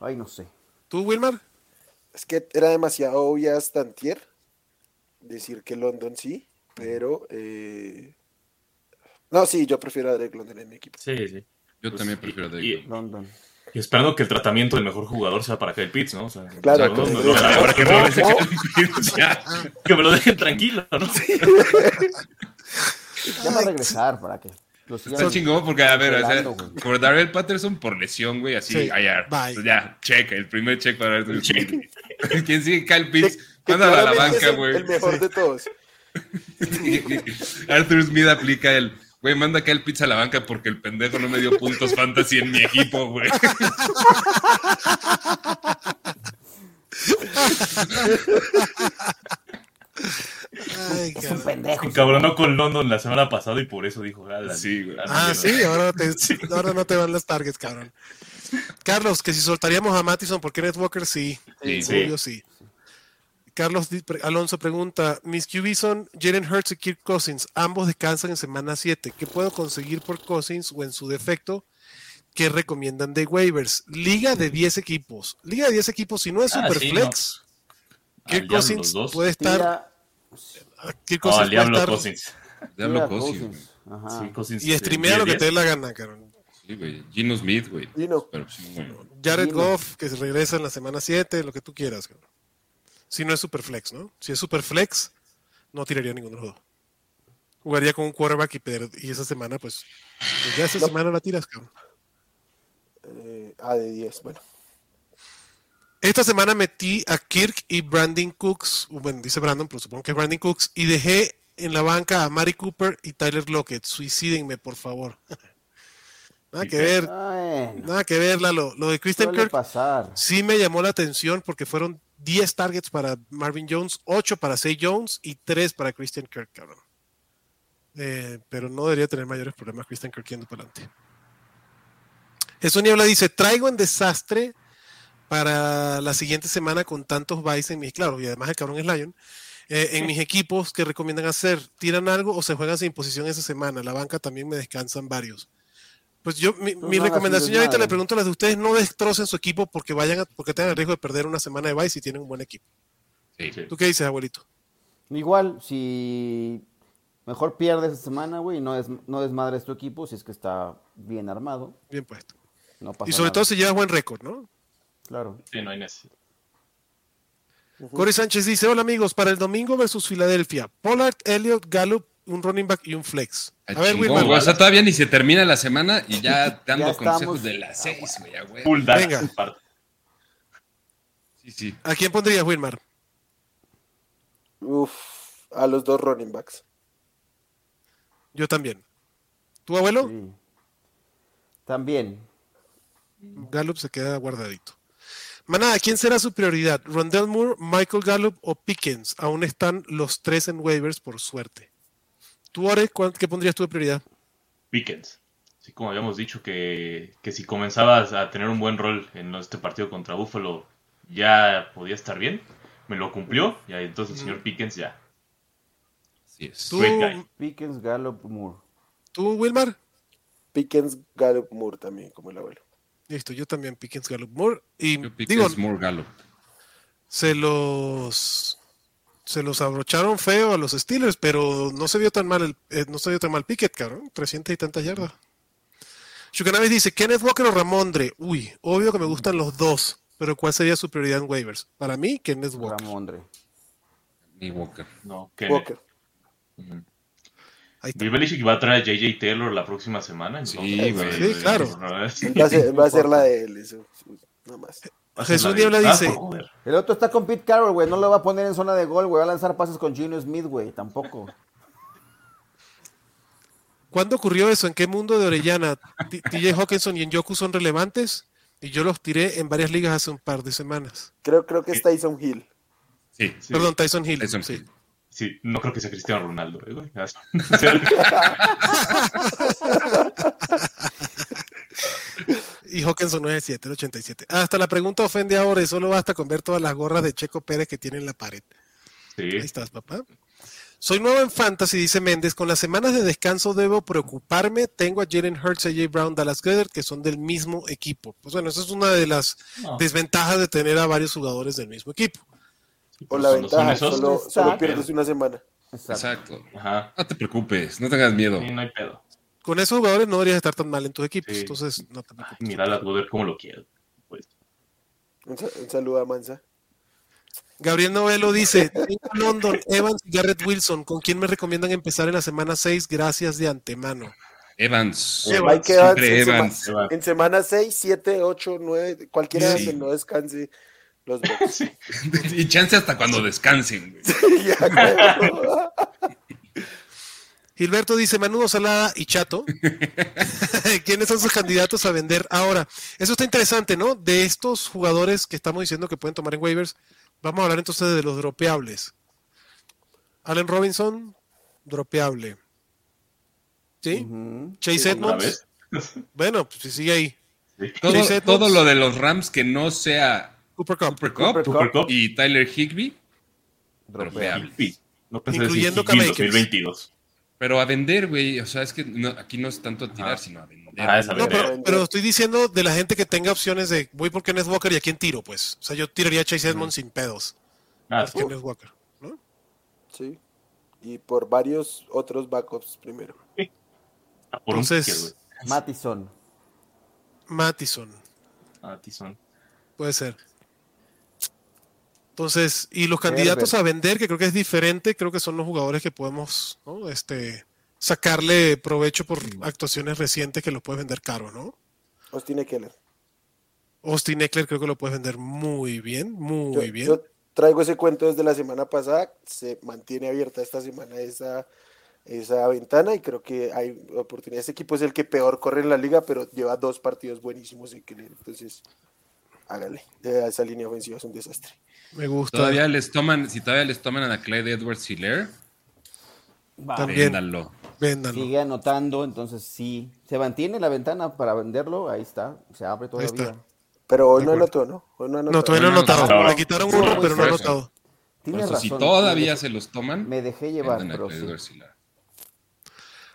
[SPEAKER 4] Ay, no sé.
[SPEAKER 2] ¿Tú, Wilmar?
[SPEAKER 6] Es que era demasiado obvia hasta antier decir que London sí, pero... eh, No, sí, yo prefiero a Drake London en mi equipo.
[SPEAKER 3] Sí, sí.
[SPEAKER 5] Yo
[SPEAKER 3] Pues,
[SPEAKER 5] también prefiero a
[SPEAKER 3] y-
[SPEAKER 5] Drake.
[SPEAKER 4] London.
[SPEAKER 3] Y esperando que el tratamiento del mejor jugador sea para Kyle Pitts, ¿no? O sea,
[SPEAKER 6] Claro, con-
[SPEAKER 3] no, no, no, para que me lo dejen,
[SPEAKER 5] Ya.
[SPEAKER 3] que me lo dejen tranquilo, ¿no?
[SPEAKER 4] Ya va a regresar para que.
[SPEAKER 5] Está chingón porque, a ver, o sea, por Darrell Patterson por lesión, güey, así,
[SPEAKER 2] Sí,
[SPEAKER 5] allá.
[SPEAKER 2] bye.
[SPEAKER 5] Pues ya, check, el primer check para. Smith. ¿Quién sigue? Kyle Pitts. Mándalo a la banca,
[SPEAKER 6] el-
[SPEAKER 5] güey.
[SPEAKER 6] El mejor de todos.
[SPEAKER 5] Arthur Smith aplica el, güey, manda a Kyle Pitts a la banca porque el pendejo no me dio puntos fantasy en mi equipo, güey.
[SPEAKER 2] Ay,
[SPEAKER 4] Es un
[SPEAKER 2] cabrón.
[SPEAKER 4] pendejo.
[SPEAKER 3] Se encabronó con London la semana pasada y por eso dijo, "Ah,
[SPEAKER 5] Sí, güey.
[SPEAKER 2] Ah,
[SPEAKER 3] mierda".
[SPEAKER 2] sí, ahora, te- ahora no te van las targets, cabrón. Carlos, que si soltaríamos a Mattison por Kenneth Walker, sí.
[SPEAKER 5] Sí,
[SPEAKER 3] sí.
[SPEAKER 2] Obvio, sí. Carlos Alonso pregunta: Mis QB son Jalen Hurts y Kirk Cousins. Ambos descansan en semana 7. ¿Qué puedo conseguir por Cousins o en su defecto? ¿Qué recomiendan de waivers? Liga de 10 equipos. Liga de 10 equipos, si no es
[SPEAKER 3] Ah,
[SPEAKER 2] super
[SPEAKER 3] sí,
[SPEAKER 2] flex,
[SPEAKER 3] Al
[SPEAKER 2] Kirk Cousins puede estar.
[SPEAKER 4] Tira,
[SPEAKER 2] Kirk Cousins
[SPEAKER 3] al
[SPEAKER 2] puede
[SPEAKER 3] diablo
[SPEAKER 2] estar-
[SPEAKER 3] Cousins.
[SPEAKER 5] Diablo Cousins,
[SPEAKER 4] Cousins. Ajá.
[SPEAKER 3] Sí, Cousins,
[SPEAKER 2] Y
[SPEAKER 3] eh,
[SPEAKER 2] streamea lo que
[SPEAKER 3] 10.
[SPEAKER 2] te dé la gana, cabrón.
[SPEAKER 5] Sí, güey. Gino Smith, güey.
[SPEAKER 6] Gino.
[SPEAKER 5] Pero sí, güey.
[SPEAKER 2] Jared
[SPEAKER 4] Dime.
[SPEAKER 2] Goff, que se regresa en la semana 7, lo que tú quieras. cabrón. Si no es Superflex, ¿no? Si es Superflex, no tiraría ninguno de los dos. Jugaría con un quarterback y, y esa semana, pues, pues ya esa
[SPEAKER 6] No.
[SPEAKER 2] semana la tiras, cabrón.
[SPEAKER 6] Eh, ah, de 10, bueno.
[SPEAKER 2] Esta semana metí a Kirk y Brandon Cooks, bueno, dice Brandon, pero supongo que es Brandon Cooks, y dejé en la banca a Mari Cooper y Tyler Lockett. Suicídenme, por favor. nada que ver,
[SPEAKER 4] Ay,
[SPEAKER 2] nada que ver, Lalo. Lo de Christian Kirk
[SPEAKER 4] pasar.
[SPEAKER 2] sí me llamó la atención porque fueron 10 targets para Marvin Jones, 8 para Say Jones y 3 para Christian Kirk, cabrón. Eh, pero no debería tener mayores problemas Christian Kirk yendo para adelante. Jesús Niebla dice, traigo en desastre para la siguiente semana con tantos buys en mis, claro, y además el cabrón es Lion, eh, en mis equipos que recomiendan hacer, tiran algo o se juegan sin posición esa semana, la banca también me descansan varios. Pues yo, mi, recomendación, yo ahorita le pregunto a las de ustedes, no destrocen su equipo porque vayan a- porque tengan el riesgo de perder una semana de buy si tienen un buen equipo.
[SPEAKER 5] Sí.
[SPEAKER 3] Sí.
[SPEAKER 2] ¿Tú qué dices, abuelito?
[SPEAKER 4] Igual, si mejor pierdes esta semana, güey, y no, des- no desmadres tu equipo, si es que está bien armado,
[SPEAKER 2] Bien puesto.
[SPEAKER 4] no pasa
[SPEAKER 2] Y sobre
[SPEAKER 4] nada.
[SPEAKER 2] todo si llevas buen récord, ¿no?
[SPEAKER 4] Claro.
[SPEAKER 3] Sí, no hay necesidad.
[SPEAKER 2] Corey Sánchez dice, hola amigos, para el domingo versus Filadelfia, Pollard, Elliott, Gallup, un running back y un flex.
[SPEAKER 5] Ah,
[SPEAKER 2] A ver,
[SPEAKER 5] güey. O sea, todavía ni se termina la semana y ya dando
[SPEAKER 4] Ya
[SPEAKER 5] consejos de las seis, güey.
[SPEAKER 2] Venga.
[SPEAKER 5] Sí, sí.
[SPEAKER 2] ¿a quién pondrías, Wilmar?
[SPEAKER 6] Uf, a los dos running backs.
[SPEAKER 2] Yo también. ¿Tu abuelo?
[SPEAKER 4] Sí. También.
[SPEAKER 2] Gallup se queda guardadito. Manada, ¿quién será su prioridad? ¿Rondell Moore, Michael Gallup o Pickens? Aún están los tres en waivers, por suerte. ¿Tú, Ore, cuál- qué pondrías tú de prioridad?
[SPEAKER 3] Pickens. Así como habíamos dicho que, que si comenzabas a tener un buen rol en este partido contra Buffalo, ya podía estar bien. Me lo cumplió. Y ahí entonces el señor Pickens ya.
[SPEAKER 5] Así es.
[SPEAKER 2] ¿Tú.
[SPEAKER 4] Pickens, Gallup, Moore.
[SPEAKER 2] ¿Tú Wilmar?
[SPEAKER 6] Pickens, Gallup, Moore también, como el abuelo.
[SPEAKER 2] Listo, yo también Pickens, Gallup, Moore. Y
[SPEAKER 5] Yo
[SPEAKER 2] digo,
[SPEAKER 5] es more Gallup.
[SPEAKER 2] se los se los abrocharon feo a los Steelers, pero no se vio tan mal el, eh, no se vio tan mal Pickett, cabrón, 300 y tantas yardas. Chucanaves dice, Kenneth Walker o Ramondre. Uy, obvio que me gustan los dos, pero ¿cuál sería su prioridad en waivers? Para mí, Kenneth Walker.
[SPEAKER 4] Ramondre.
[SPEAKER 5] Mi Walker.
[SPEAKER 3] No, que
[SPEAKER 6] Walker.
[SPEAKER 2] Ahí está.
[SPEAKER 3] Bill Belichick va a traer a JJ Taylor la próxima semana.
[SPEAKER 5] Sí, güey.
[SPEAKER 2] Sí, claro.
[SPEAKER 6] Va a ser, va a ser la de él, eso. Nada más.
[SPEAKER 2] Jesús
[SPEAKER 3] la de-
[SPEAKER 2] Niebla
[SPEAKER 3] Ah,
[SPEAKER 2] dice-.
[SPEAKER 4] El otro está con Pete Carroll, güey. No lo va a poner en zona de gol, güey. Va a lanzar pases con Gino Smith, güey. Tampoco.
[SPEAKER 2] ¿Cuándo ocurrió eso? ¿En qué mundo de Orellana T- TJ Hawkinson y Njoku son relevantes? Y yo los tiré en varias ligas hace un par de semanas.
[SPEAKER 6] Creo, creo que es Tyson Hill.
[SPEAKER 5] Sí.
[SPEAKER 3] Sí.
[SPEAKER 2] Perdón, Tyson Hill.
[SPEAKER 5] Tyson
[SPEAKER 2] sí.
[SPEAKER 5] Hill.
[SPEAKER 3] Sí, no creo que sea Cristiano Ronaldo, eh, güey.
[SPEAKER 2] Y Hawkinson no es el 7, el 87. Hasta la pregunta ofende ahora y solo basta con ver todas las gorras de Checo Pérez que tiene en la pared.
[SPEAKER 3] Sí.
[SPEAKER 2] Ahí estás, papá. Soy nuevo en Fantasy, dice Méndez. Con las semanas de descanso debo preocuparme. Tengo a Jalen Hurts, a Jay Brown, Dallas Goedert, que son del mismo equipo. Pues bueno, esa es una de las
[SPEAKER 3] No.
[SPEAKER 2] desventajas de tener a varios jugadores del mismo equipo.
[SPEAKER 6] O la ventaja, solo, solo pierdes una semana.
[SPEAKER 4] Exacto.
[SPEAKER 5] Exacto.
[SPEAKER 3] Ajá.
[SPEAKER 5] No te preocupes, no tengas miedo.
[SPEAKER 3] Sí, no hay pedo.
[SPEAKER 2] Con esos jugadores no deberías estar tan mal en tus equipos.
[SPEAKER 3] Sí.
[SPEAKER 2] Entonces, no te preocupes.
[SPEAKER 3] Mira a poder como lo quiero. Pues.
[SPEAKER 6] Un, sa- un saludo a Mansa.
[SPEAKER 2] Gabriel Novelo dice: Tengo London, Evans y Garrett Wilson. ¿Con quién me recomiendan empezar en la semana 6? Gracias de antemano.
[SPEAKER 5] Evans.
[SPEAKER 3] Evans,
[SPEAKER 6] Mike Evans,
[SPEAKER 5] siempre
[SPEAKER 6] en, sema-
[SPEAKER 5] Evans.
[SPEAKER 3] Evans.
[SPEAKER 6] en semana 6, 7, 8, 9, cualquiera
[SPEAKER 5] Sí.
[SPEAKER 6] que no descanse los Bucks.
[SPEAKER 5] y chance hasta cuando descansen, güey.
[SPEAKER 6] Ya, güey.
[SPEAKER 2] Gilberto dice, Manudo Salada y Chato. ¿Quiénes son sus candidatos a vender ahora? Eso está interesante, ¿no? De estos jugadores que estamos diciendo que pueden tomar en waivers, vamos a hablar entonces de los dropeables. Allen Robinson, dropeable. ¿Sí? Chase
[SPEAKER 6] Sí,
[SPEAKER 3] ¿Otra
[SPEAKER 2] Edmonds. Bueno, pues si sigue ahí.
[SPEAKER 3] Sí.
[SPEAKER 5] Todo lo de los Rams que no sea
[SPEAKER 2] Cooper Cup.
[SPEAKER 5] Cooper Cup
[SPEAKER 4] Cooper
[SPEAKER 3] Cooper Cup.
[SPEAKER 5] y Tyler Higby, dropeable.
[SPEAKER 3] No pensé
[SPEAKER 2] Incluyendo
[SPEAKER 3] decir Higby
[SPEAKER 2] Cam Akers.
[SPEAKER 3] 2022.
[SPEAKER 5] Pero a vender, güey. O sea, es que no- aquí no es tanto a tirar,
[SPEAKER 3] Ah.
[SPEAKER 5] sino a vender.
[SPEAKER 3] Ah, es a
[SPEAKER 2] No, pero, pero estoy diciendo de la gente que tenga opciones de voy por Kenneth Walker y a quién tiro, pues. O sea, yo tiraría a Chase Edmonds sin pedos.
[SPEAKER 3] Ah,
[SPEAKER 2] Por Kenneth Walker. ¿no?
[SPEAKER 6] Sí. Y por varios otros backups primero.
[SPEAKER 3] ah, por un
[SPEAKER 2] Entonces-.
[SPEAKER 4] Mattison.
[SPEAKER 3] Ah, Tizón.
[SPEAKER 2] Puede ser. Entonces, y los candidatos a vender, que creo que es diferente, creo que son los jugadores que podemos ¿no? este, sacarle provecho por actuaciones recientes que los puedes vender caro, ¿no?
[SPEAKER 6] Austin Eckler.
[SPEAKER 2] Austin Eckler creo que lo puedes vender muy bien, muy
[SPEAKER 6] Yo,
[SPEAKER 2] bien.
[SPEAKER 6] yo traigo ese cuento desde la semana pasada, se mantiene abierta esta semana esa, esa ventana y creo que hay oportunidades. Este equipo es el que peor corre en la liga, pero lleva dos partidos buenísimos. Eckler, Entonces, hágale. Esa línea ofensiva es un desastre.
[SPEAKER 2] Me gusta.
[SPEAKER 5] Todavía les toman, si todavía les toman a Clyde Edwards Hiller,
[SPEAKER 2] También.
[SPEAKER 5] véndanlo.
[SPEAKER 2] Véndanlo.
[SPEAKER 4] Sigue anotando, entonces sí. Se mantiene la ventana para venderlo, ahí está. Se abre todavía.
[SPEAKER 6] Pero hoy no anotó, ¿no? Hoy no anotó.
[SPEAKER 2] No, todavía no he
[SPEAKER 5] No,
[SPEAKER 2] notado.
[SPEAKER 3] no, no.
[SPEAKER 2] Le quitaron uno, pero no he
[SPEAKER 5] fresco.
[SPEAKER 2] notado.
[SPEAKER 5] Por
[SPEAKER 4] Tienes
[SPEAKER 5] eso, si
[SPEAKER 4] razón.
[SPEAKER 5] todavía se los toman,
[SPEAKER 4] me dejé llevar, pero sí.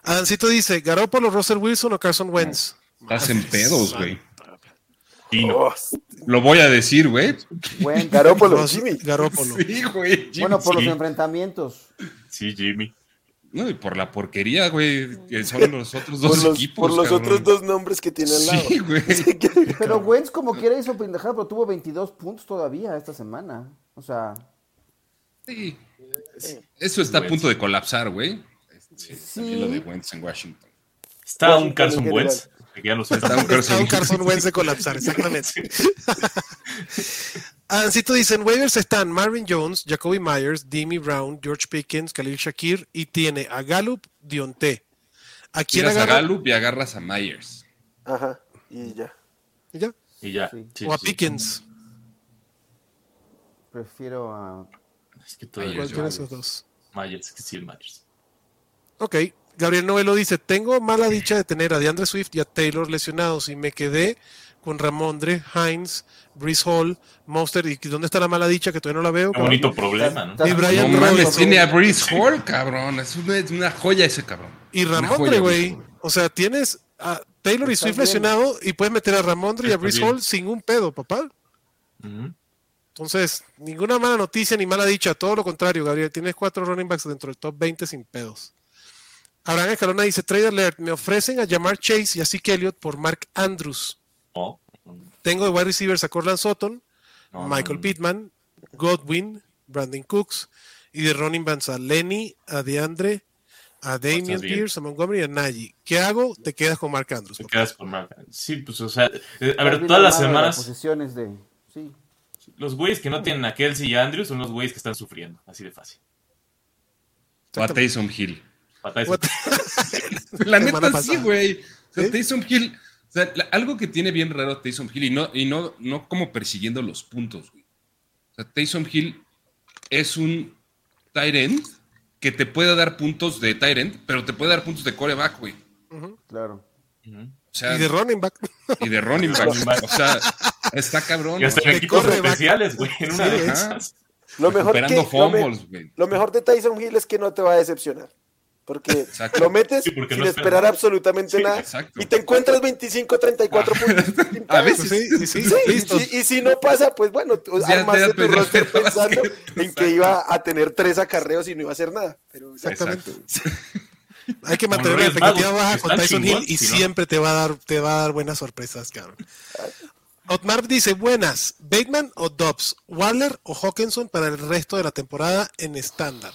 [SPEAKER 2] Adancito dice, Garoppolo, Russell Wilson o Carson Wentz.
[SPEAKER 5] Estás en pedos, güey.
[SPEAKER 3] Chino.
[SPEAKER 6] Oh,
[SPEAKER 5] Lo voy a decir, güey.
[SPEAKER 4] Bueno,
[SPEAKER 6] Garópolo, Jimmy.
[SPEAKER 2] Garoppolo.
[SPEAKER 5] Sí, güey.
[SPEAKER 4] bueno, por
[SPEAKER 3] Sí.
[SPEAKER 4] los enfrentamientos.
[SPEAKER 3] Sí, Jimmy.
[SPEAKER 5] No, y por la porquería, güey, que son los otros dos
[SPEAKER 6] Por los,
[SPEAKER 5] equipos.
[SPEAKER 6] por los
[SPEAKER 5] cabrón.
[SPEAKER 6] otros dos nombres que tiene al lado.
[SPEAKER 5] Sí, güey.
[SPEAKER 4] Pero Wentz como quiera hizo pendejada, pero tuvo 22 puntos todavía esta semana. O sea,
[SPEAKER 5] Sí. Eso está a punto de colapsar, güey. Sí,
[SPEAKER 4] Sí.
[SPEAKER 5] también lo de Wentz en Washington.
[SPEAKER 3] Está un
[SPEAKER 6] Washington
[SPEAKER 3] Carson
[SPEAKER 6] en
[SPEAKER 3] Wentz. Ya.
[SPEAKER 5] Está un
[SPEAKER 2] Está un
[SPEAKER 5] Carson.
[SPEAKER 2] Wentz de colapsar, exactamente. Adancito dice, en waivers están Marvin Jones, Jacoby Myers, Demi Brown, George Pickens, Khalil Shakir y tiene a Gallup, Dionte. ¿A quién
[SPEAKER 5] Tiras a
[SPEAKER 2] agarra?
[SPEAKER 5] Gallup y agarras a Myers.
[SPEAKER 6] Ajá, y ya.
[SPEAKER 2] ¿Y ya?
[SPEAKER 3] Y ya.
[SPEAKER 4] Sí.
[SPEAKER 3] Sí,
[SPEAKER 2] o a
[SPEAKER 3] sí.
[SPEAKER 2] Pickens.
[SPEAKER 4] prefiero a...
[SPEAKER 3] Es que todavía
[SPEAKER 5] Myers,
[SPEAKER 2] Cualquiera de esos dos.
[SPEAKER 3] Myers, que sí, el Myers.
[SPEAKER 2] Ok. Gabriel Novelo dice, tengo mala dicha de tener a DeAndre Swift y a Taylor lesionados y me quedé con Ramondre, Hines, Brees Hall, Monster. ¿Y dónde está la mala dicha que todavía no la veo?
[SPEAKER 3] Qué bonito problema, ¿no?
[SPEAKER 2] Y Brian
[SPEAKER 5] No mames, tiene a Breeze Hall, cabrón. Es una, es una joya ese cabrón.
[SPEAKER 2] Y Ramondre, güey. O sea, tienes a Taylor y Swift
[SPEAKER 4] bien.
[SPEAKER 2] lesionado y puedes meter a Ramondre y a
[SPEAKER 3] bien.
[SPEAKER 2] Hall sin un pedo, papá. Entonces, ninguna mala noticia ni mala dicha, todo lo contrario, Gabriel. Tienes cuatro running backs dentro del top 20 sin pedos. Abraham Escalona dice, Trade Alert, me ofrecen a llamar Chase y a Zeke Elliott por Mark Andrews.
[SPEAKER 3] No,
[SPEAKER 2] Tengo de wide receivers a Cortland Sutton, Michael. Pittman, Godwin, Brandon Cooks y de running backs a Lenny, a DeAndre, a Damian. Pierce, a Montgomery y a Najee. ¿Qué hago? Te quedas con Mark Andrews.
[SPEAKER 3] Te
[SPEAKER 2] papá.
[SPEAKER 3] quedas con Mark. Sí, pues, o sea, eh, a ver, todas las semanas,
[SPEAKER 4] posiciones de... Sí.
[SPEAKER 3] los güeyes que no tienen a Kelsey y a Andrews son los güeyes que están sufriendo. Así de fácil.
[SPEAKER 5] O a Taysom Hill. La neta
[SPEAKER 2] pasada.
[SPEAKER 5] sí, güey. O sea,
[SPEAKER 2] ¿Sí?
[SPEAKER 5] Taysom Hill. O sea, la- algo que tiene bien raro Taysom Hill y no, y no, no como persiguiendo los puntos, güey. O sea, Taysom Hill es un tight end que te puede dar puntos de tight end, pero te puede dar puntos de coreback, güey.
[SPEAKER 4] Claro.
[SPEAKER 3] Ujú.
[SPEAKER 5] O sea,
[SPEAKER 2] Y de running back.
[SPEAKER 5] y de running back. O sea, está cabrón.
[SPEAKER 3] Y hasta en equipos especiales, güey. En una
[SPEAKER 2] Sí,
[SPEAKER 3] de esas.
[SPEAKER 6] Lo mejor, que, lo, me-
[SPEAKER 5] fumbles, güey.
[SPEAKER 6] lo mejor de Tyson Hill es que no te va a decepcionar. Porque
[SPEAKER 5] Exacto.
[SPEAKER 6] lo metes
[SPEAKER 3] Sí, porque
[SPEAKER 6] sin
[SPEAKER 3] no
[SPEAKER 6] esperar
[SPEAKER 3] espera.
[SPEAKER 6] absolutamente
[SPEAKER 3] Sí,
[SPEAKER 6] nada
[SPEAKER 5] exacto.
[SPEAKER 6] y te encuentras 25, 34 puntos. sin
[SPEAKER 5] A veces
[SPEAKER 2] Sí, sí, sí,
[SPEAKER 6] Sí,
[SPEAKER 2] listo.
[SPEAKER 6] y, y si no pasa, pues bueno, armaste tu roster pensando en que iba a tener tres acarreos y no iba a hacer nada. Pero
[SPEAKER 2] Exactamente.
[SPEAKER 5] Exacto.
[SPEAKER 2] Hay que mantener la expectativa baja con Tyson Hill y
[SPEAKER 3] si no.
[SPEAKER 2] siempre te va a dar, te va a dar buenas sorpresas, cabrón. Otmar dice, buenas, Bateman o Dobbs, Waller o Hawkinson para el resto de la temporada en estándar.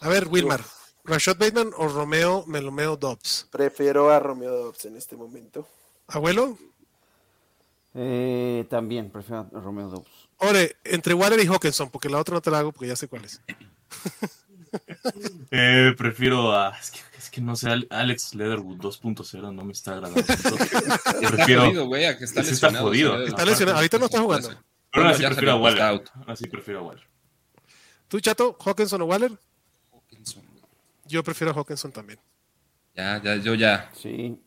[SPEAKER 2] A ver, Wilmar, Rashad Bateman o Romeo Melomeo Dobbs.
[SPEAKER 6] prefiero a Romeo Dobbs en este momento.
[SPEAKER 2] Abuelo,
[SPEAKER 4] Eh, también prefiero a Romeo Dobbs.
[SPEAKER 2] ore, entre Waller y Hawkinson, porque la otra no te la hago porque ya sé cuál es.
[SPEAKER 3] Eh, prefiero a. Es que, es que no sé, Al- Alex Leatherwood 2.0 no me está agradando. Yo
[SPEAKER 5] Está
[SPEAKER 3] prefiero.
[SPEAKER 5] jodido, güey, a que está
[SPEAKER 3] Sí está
[SPEAKER 5] lesionado.
[SPEAKER 3] jodido.
[SPEAKER 2] Está lesionado, ahorita no está jugando.
[SPEAKER 3] Pero así
[SPEAKER 5] Ya
[SPEAKER 3] prefiero a Waller. prefiero a Waller.
[SPEAKER 2] ¿Tú, Chato, Hawkinson o Waller?
[SPEAKER 5] Hawkinson.
[SPEAKER 2] Yo prefiero a Hawkinson también.
[SPEAKER 5] Ya, ya, yo ya.
[SPEAKER 4] Sí.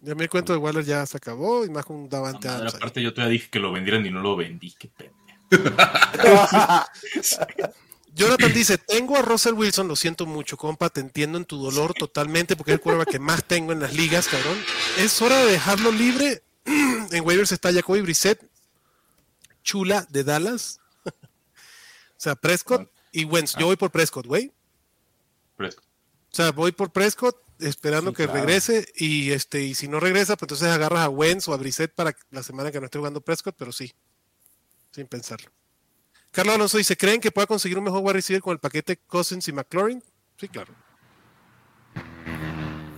[SPEAKER 2] Ya mi cuento de Waller ya se acabó y más con un Davante Adams
[SPEAKER 3] aparte, yo te dije que lo vendieran y no lo vendí. Qué pena.
[SPEAKER 2] Jonathan dice, tengo a Russell Wilson, lo siento mucho, compa, te entiendo en tu dolor totalmente porque es el quarterback que más tengo en las ligas, cabrón. Es hora de dejarlo libre. en waivers está Jacoby Brissett, chula de Dallas. o sea, Prescott y Wentz. Yo voy por Prescott, güey.
[SPEAKER 3] Fresco.
[SPEAKER 2] O sea, voy por Prescott esperando
[SPEAKER 4] Sí,
[SPEAKER 2] que
[SPEAKER 4] claro.
[SPEAKER 2] regrese y este y si no regresa, pues entonces agarras a Wentz o a Brissett para la semana que no esté jugando Prescott, pero sí, sin pensarlo. Carlos Alonso dice, ¿creen que pueda conseguir un mejor wide receiver con el paquete Cousins y McLaurin? Sí, claro.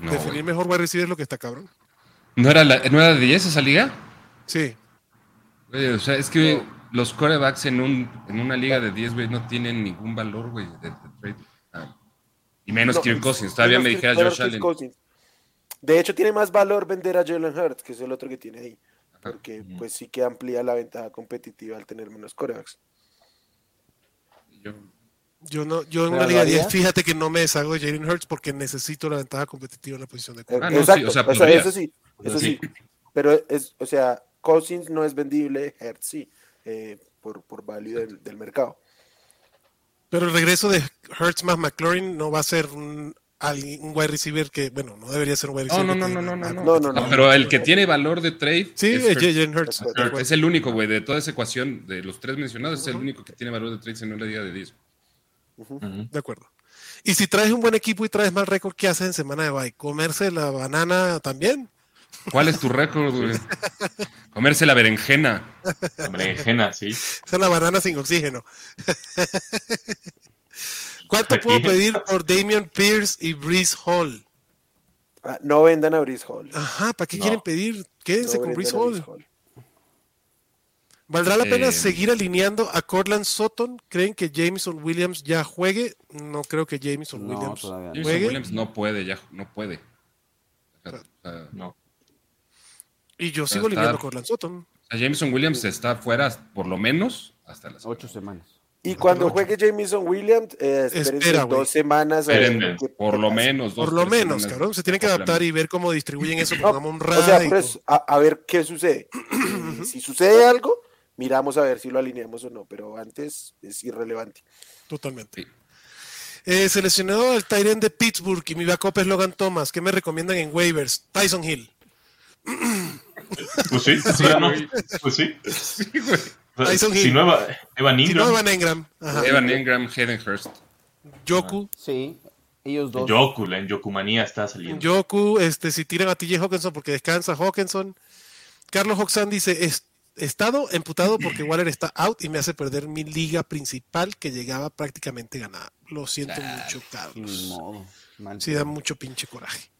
[SPEAKER 5] No,
[SPEAKER 2] Definir mejor wide receiver es lo que está cabrón.
[SPEAKER 5] ¿No era, la, ¿No era de 10 esa liga?
[SPEAKER 2] Sí.
[SPEAKER 5] O sea, es que los corebacks en, un, en una liga de 10, güey, no tienen ningún valor, güey, de, de trade. Y menos
[SPEAKER 6] No,
[SPEAKER 5] Kirk Cousins. Todavía
[SPEAKER 6] menos
[SPEAKER 5] me dijera Josh Allen.
[SPEAKER 6] Cousins. De hecho, tiene más valor vender a Jalen Hurts, que es el otro que tiene ahí. Porque pues sí que amplía la ventaja competitiva al tener menos corebacks.
[SPEAKER 5] Yo-
[SPEAKER 2] Yo no, yo en
[SPEAKER 4] ¿Pero
[SPEAKER 2] una
[SPEAKER 4] lo
[SPEAKER 2] liga de 10,
[SPEAKER 4] haría?
[SPEAKER 2] fíjate que no me deshago de Jalen Hurts porque necesito la ventaja competitiva en la posición de quarterback.
[SPEAKER 5] Ah, no, sí,
[SPEAKER 6] Exacto,
[SPEAKER 5] o sea,
[SPEAKER 6] o sea,
[SPEAKER 5] podría.
[SPEAKER 6] eso sí, eso sí.
[SPEAKER 5] sí.
[SPEAKER 6] Pero es, o sea, Cousins no es vendible, Hurts sí, eh, por, por válido del, del mercado.
[SPEAKER 2] Pero el regreso de Hurts más McLaurin no va a ser un, un wide receiver que, bueno, no debería ser un wide
[SPEAKER 5] No,
[SPEAKER 2] receiver.
[SPEAKER 5] no, no, no, no, no,
[SPEAKER 6] No, no, no.
[SPEAKER 5] No, pero el que tiene valor de trade
[SPEAKER 2] Sí,
[SPEAKER 5] es.
[SPEAKER 2] Jalen Hurts. Acuerdo.
[SPEAKER 5] Es el único, güey, de toda esa ecuación de los tres mencionados, es el único que tiene valor de trade en una liga de 10.
[SPEAKER 3] Ujú.
[SPEAKER 2] De acuerdo. Y si traes un buen equipo y traes mal récord, ¿qué haces en semana de bye? ¿Comerse la banana también?
[SPEAKER 5] ¿Cuál es tu récord, güey? Comerse la berenjena.
[SPEAKER 3] Berenjena, sí.
[SPEAKER 2] Esa es la banana sin oxígeno. ¿Cuánto
[SPEAKER 3] Aquí.
[SPEAKER 2] puedo pedir por Damian Pierce y Breeze Hall?
[SPEAKER 6] Ah, no vendan a Brice Hall.
[SPEAKER 2] Ajá, ¿para qué
[SPEAKER 3] No.
[SPEAKER 2] quieren pedir? Quédense
[SPEAKER 6] No
[SPEAKER 2] con Breeze Hall. ¿Valdrá la pena
[SPEAKER 5] Eh,
[SPEAKER 2] seguir alineando a Cortland Sutton? ¿Creen que Jameson Williams ya juegue? No creo que Jameson
[SPEAKER 4] No,
[SPEAKER 2] Williams
[SPEAKER 4] no.
[SPEAKER 5] Jameson
[SPEAKER 2] juegue.
[SPEAKER 5] Williams no puede, ya no puede. O sea,
[SPEAKER 3] No.
[SPEAKER 2] Y yo sigo alineando a Cortland Sutton.
[SPEAKER 5] Jameson Williams está fuera por lo menos hasta las
[SPEAKER 4] Ocho semanas.
[SPEAKER 6] Y cuando juegue Jameson Williams, eh,
[SPEAKER 2] Espera,
[SPEAKER 6] dos semanas. qué-
[SPEAKER 5] por lo menos. dos,
[SPEAKER 2] Por lo menos,
[SPEAKER 5] semanas
[SPEAKER 2] cabrón. Se tienen que adaptar y ver cómo distribuyen eso.
[SPEAKER 6] No,
[SPEAKER 2] Pongamos un
[SPEAKER 6] o sea, pues, a, a ver qué sucede. Si sucede algo, miramos a ver si lo alineamos o no, pero antes es irrelevante.
[SPEAKER 2] Totalmente.
[SPEAKER 5] Sí.
[SPEAKER 2] Eh, seleccionado el Tyrant de Pittsburgh y mi backup es Logan Thomas. ¿Qué me recomiendan en waivers? Tyson Hill.
[SPEAKER 3] Pues sí, sí, ¿no? Pues sí.
[SPEAKER 5] Sí, güey.
[SPEAKER 3] O sea,
[SPEAKER 2] Tyson
[SPEAKER 3] si
[SPEAKER 2] Hill.
[SPEAKER 3] no, Eva- Evan
[SPEAKER 2] Si no,
[SPEAKER 3] Ingram,
[SPEAKER 2] Evan Engram. Ajá.
[SPEAKER 5] Evan Ingram, Hayden Hurst.
[SPEAKER 2] Yoku.
[SPEAKER 4] Sí, ellos dos.
[SPEAKER 3] Yoku, la en Yokumanía está saliendo.
[SPEAKER 2] Yoku, este, si tiran a TJ Hawkinson porque descansa Hawkinson. Carlos Hoxan dice, "Es- he estado emputado porque Waller está out y me hace perder mi liga principal que llegaba prácticamente ganada. Lo siento mucho,
[SPEAKER 4] Ni
[SPEAKER 2] Carlos.
[SPEAKER 4] modo. Mal
[SPEAKER 2] Sí, da
[SPEAKER 4] pedo.
[SPEAKER 2] mucho pinche coraje.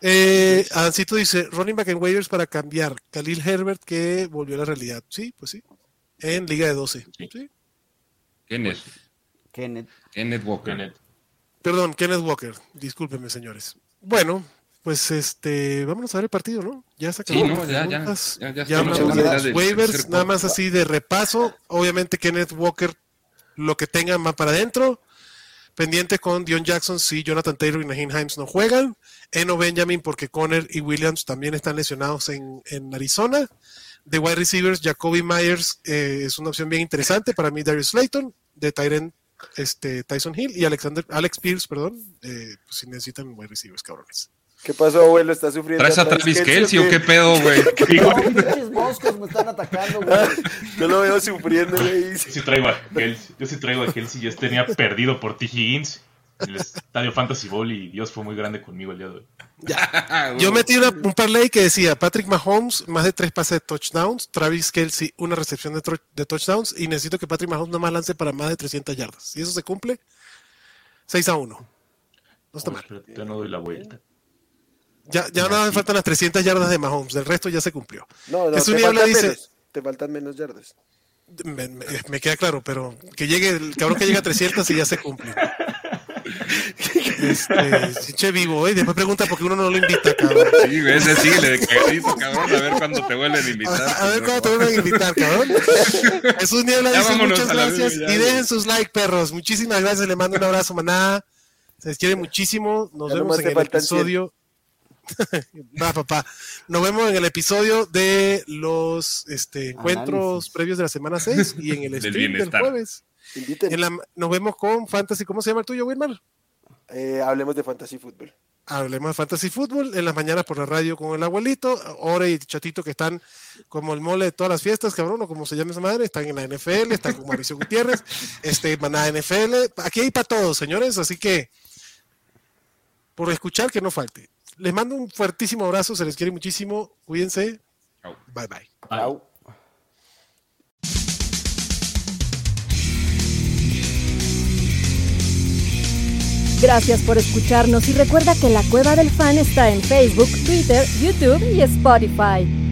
[SPEAKER 2] Eh, Adancito dice, running back en waivers para cambiar. Khalil Herbert que volvió a la realidad. Sí, pues sí. En liga de 12.
[SPEAKER 3] Sí.
[SPEAKER 2] Sí.
[SPEAKER 5] Kenneth.
[SPEAKER 4] Kenneth.
[SPEAKER 5] Kenneth Walker.
[SPEAKER 3] Kenneth.
[SPEAKER 2] Perdón, Kenneth Walker. Discúlpenme, señores. Bueno, pues este, vámonos a ver el partido, ¿no? Ya se acabó.
[SPEAKER 5] Sí, no, ya, ya, ya, ya
[SPEAKER 2] Ya hablamos de los waivers, nada más así de repaso. Obviamente Kenneth Walker, lo que tenga más para adentro. Pendiente con Dion Jackson si Jonathan Taylor y Naheem Himes no juegan. Eno Benjamin porque Conner y Williams también están lesionados en, en Arizona. De wide receivers, Jacoby Myers eh, es una opción bien interesante. Para mí, Darius Slayton. De Tyren, este, Tyson Hill y Alexander, Alex Pierce, perdón. eh, pues si necesitan wide receivers, cabrones.
[SPEAKER 6] ¿Qué pasó, abuelo? ¿Está sufriendo?
[SPEAKER 5] ¿Traes a Travis Kelsey o qué pedo, güey?
[SPEAKER 4] Pinches moscos me están atacando, güey.
[SPEAKER 6] Yo lo veo sufriendo, güey.
[SPEAKER 3] Yo sí traigo a Kelsey. Yo sí traigo a Kelsey. Yo tenía perdido por T. Higgins en el estadio Fantasy Bowl y Dios fue muy grande conmigo el día de hoy.
[SPEAKER 2] Yo metí una- un parlay que decía Patrick Mahomes, más de tres pases de touchdowns, Travis Kelsey, una recepción de, touchdowns, y necesito que Patrick Mahomes no más lance para más de 300 yardas. Si eso se cumple, 6 a 1. No está
[SPEAKER 3] Uy,
[SPEAKER 2] mal.
[SPEAKER 3] espérate, ya no doy la vuelta.
[SPEAKER 2] Ya, ya nada más faltan las 300 yardas de Mahomes, del resto ya se cumplió.
[SPEAKER 6] No, no,
[SPEAKER 2] Jesús
[SPEAKER 6] te faltan,
[SPEAKER 2] dice-
[SPEAKER 6] menos, te faltan menos yardas.
[SPEAKER 2] Me, me- me queda claro, pero que llegue el cabrón que llega a 300 y ya se cumple. Este, sí, che vivo, ¿eh? Después pregunta por qué uno no lo invita, cabrón.
[SPEAKER 5] Sí, güey, ese síguele de cagadito, cabrón, a ver cuándo te vuelven a invitar.
[SPEAKER 2] A, a ver cuándo te vuelven a invitar, cabrón. Jesús Niebla
[SPEAKER 5] Ya
[SPEAKER 2] dice muchas gracias
[SPEAKER 5] ya,
[SPEAKER 2] y dejen sus likes, perros. Muchísimas gracias, le mando un abrazo, maná. Se les quiere muchísimo. Nos
[SPEAKER 6] Ya
[SPEAKER 2] vemos en el episodio. Va, papá. Nos vemos en el episodio de los este, encuentros
[SPEAKER 4] Análisis.
[SPEAKER 2] previos de la semana 6 y en el stream del jueves.
[SPEAKER 6] Inviten.
[SPEAKER 2] En la- nos vemos con Fantasy. ¿Cómo se llama el tuyo, Wilmar?
[SPEAKER 6] Eh, hablemos de fantasy fútbol.
[SPEAKER 2] Hablemos de Fantasy Fútbol en las mañanas por la radio con el abuelito, Ore y Chatito que están como el mole de todas las fiestas, cabrón, o como se llama esa madre, están en la NFL, están con Mauricio Gutiérrez, este, Maná NFL, aquí hay para todos, señores, así que por escuchar que no falte. Les mando un fuertísimo abrazo, se les quiere muchísimo, cuídense.
[SPEAKER 5] Au.
[SPEAKER 2] Bye bye.
[SPEAKER 4] Au.
[SPEAKER 1] Gracias por escucharnos y recuerda que la Cueva del Fan está en Facebook, Twitter, YouTube y Spotify.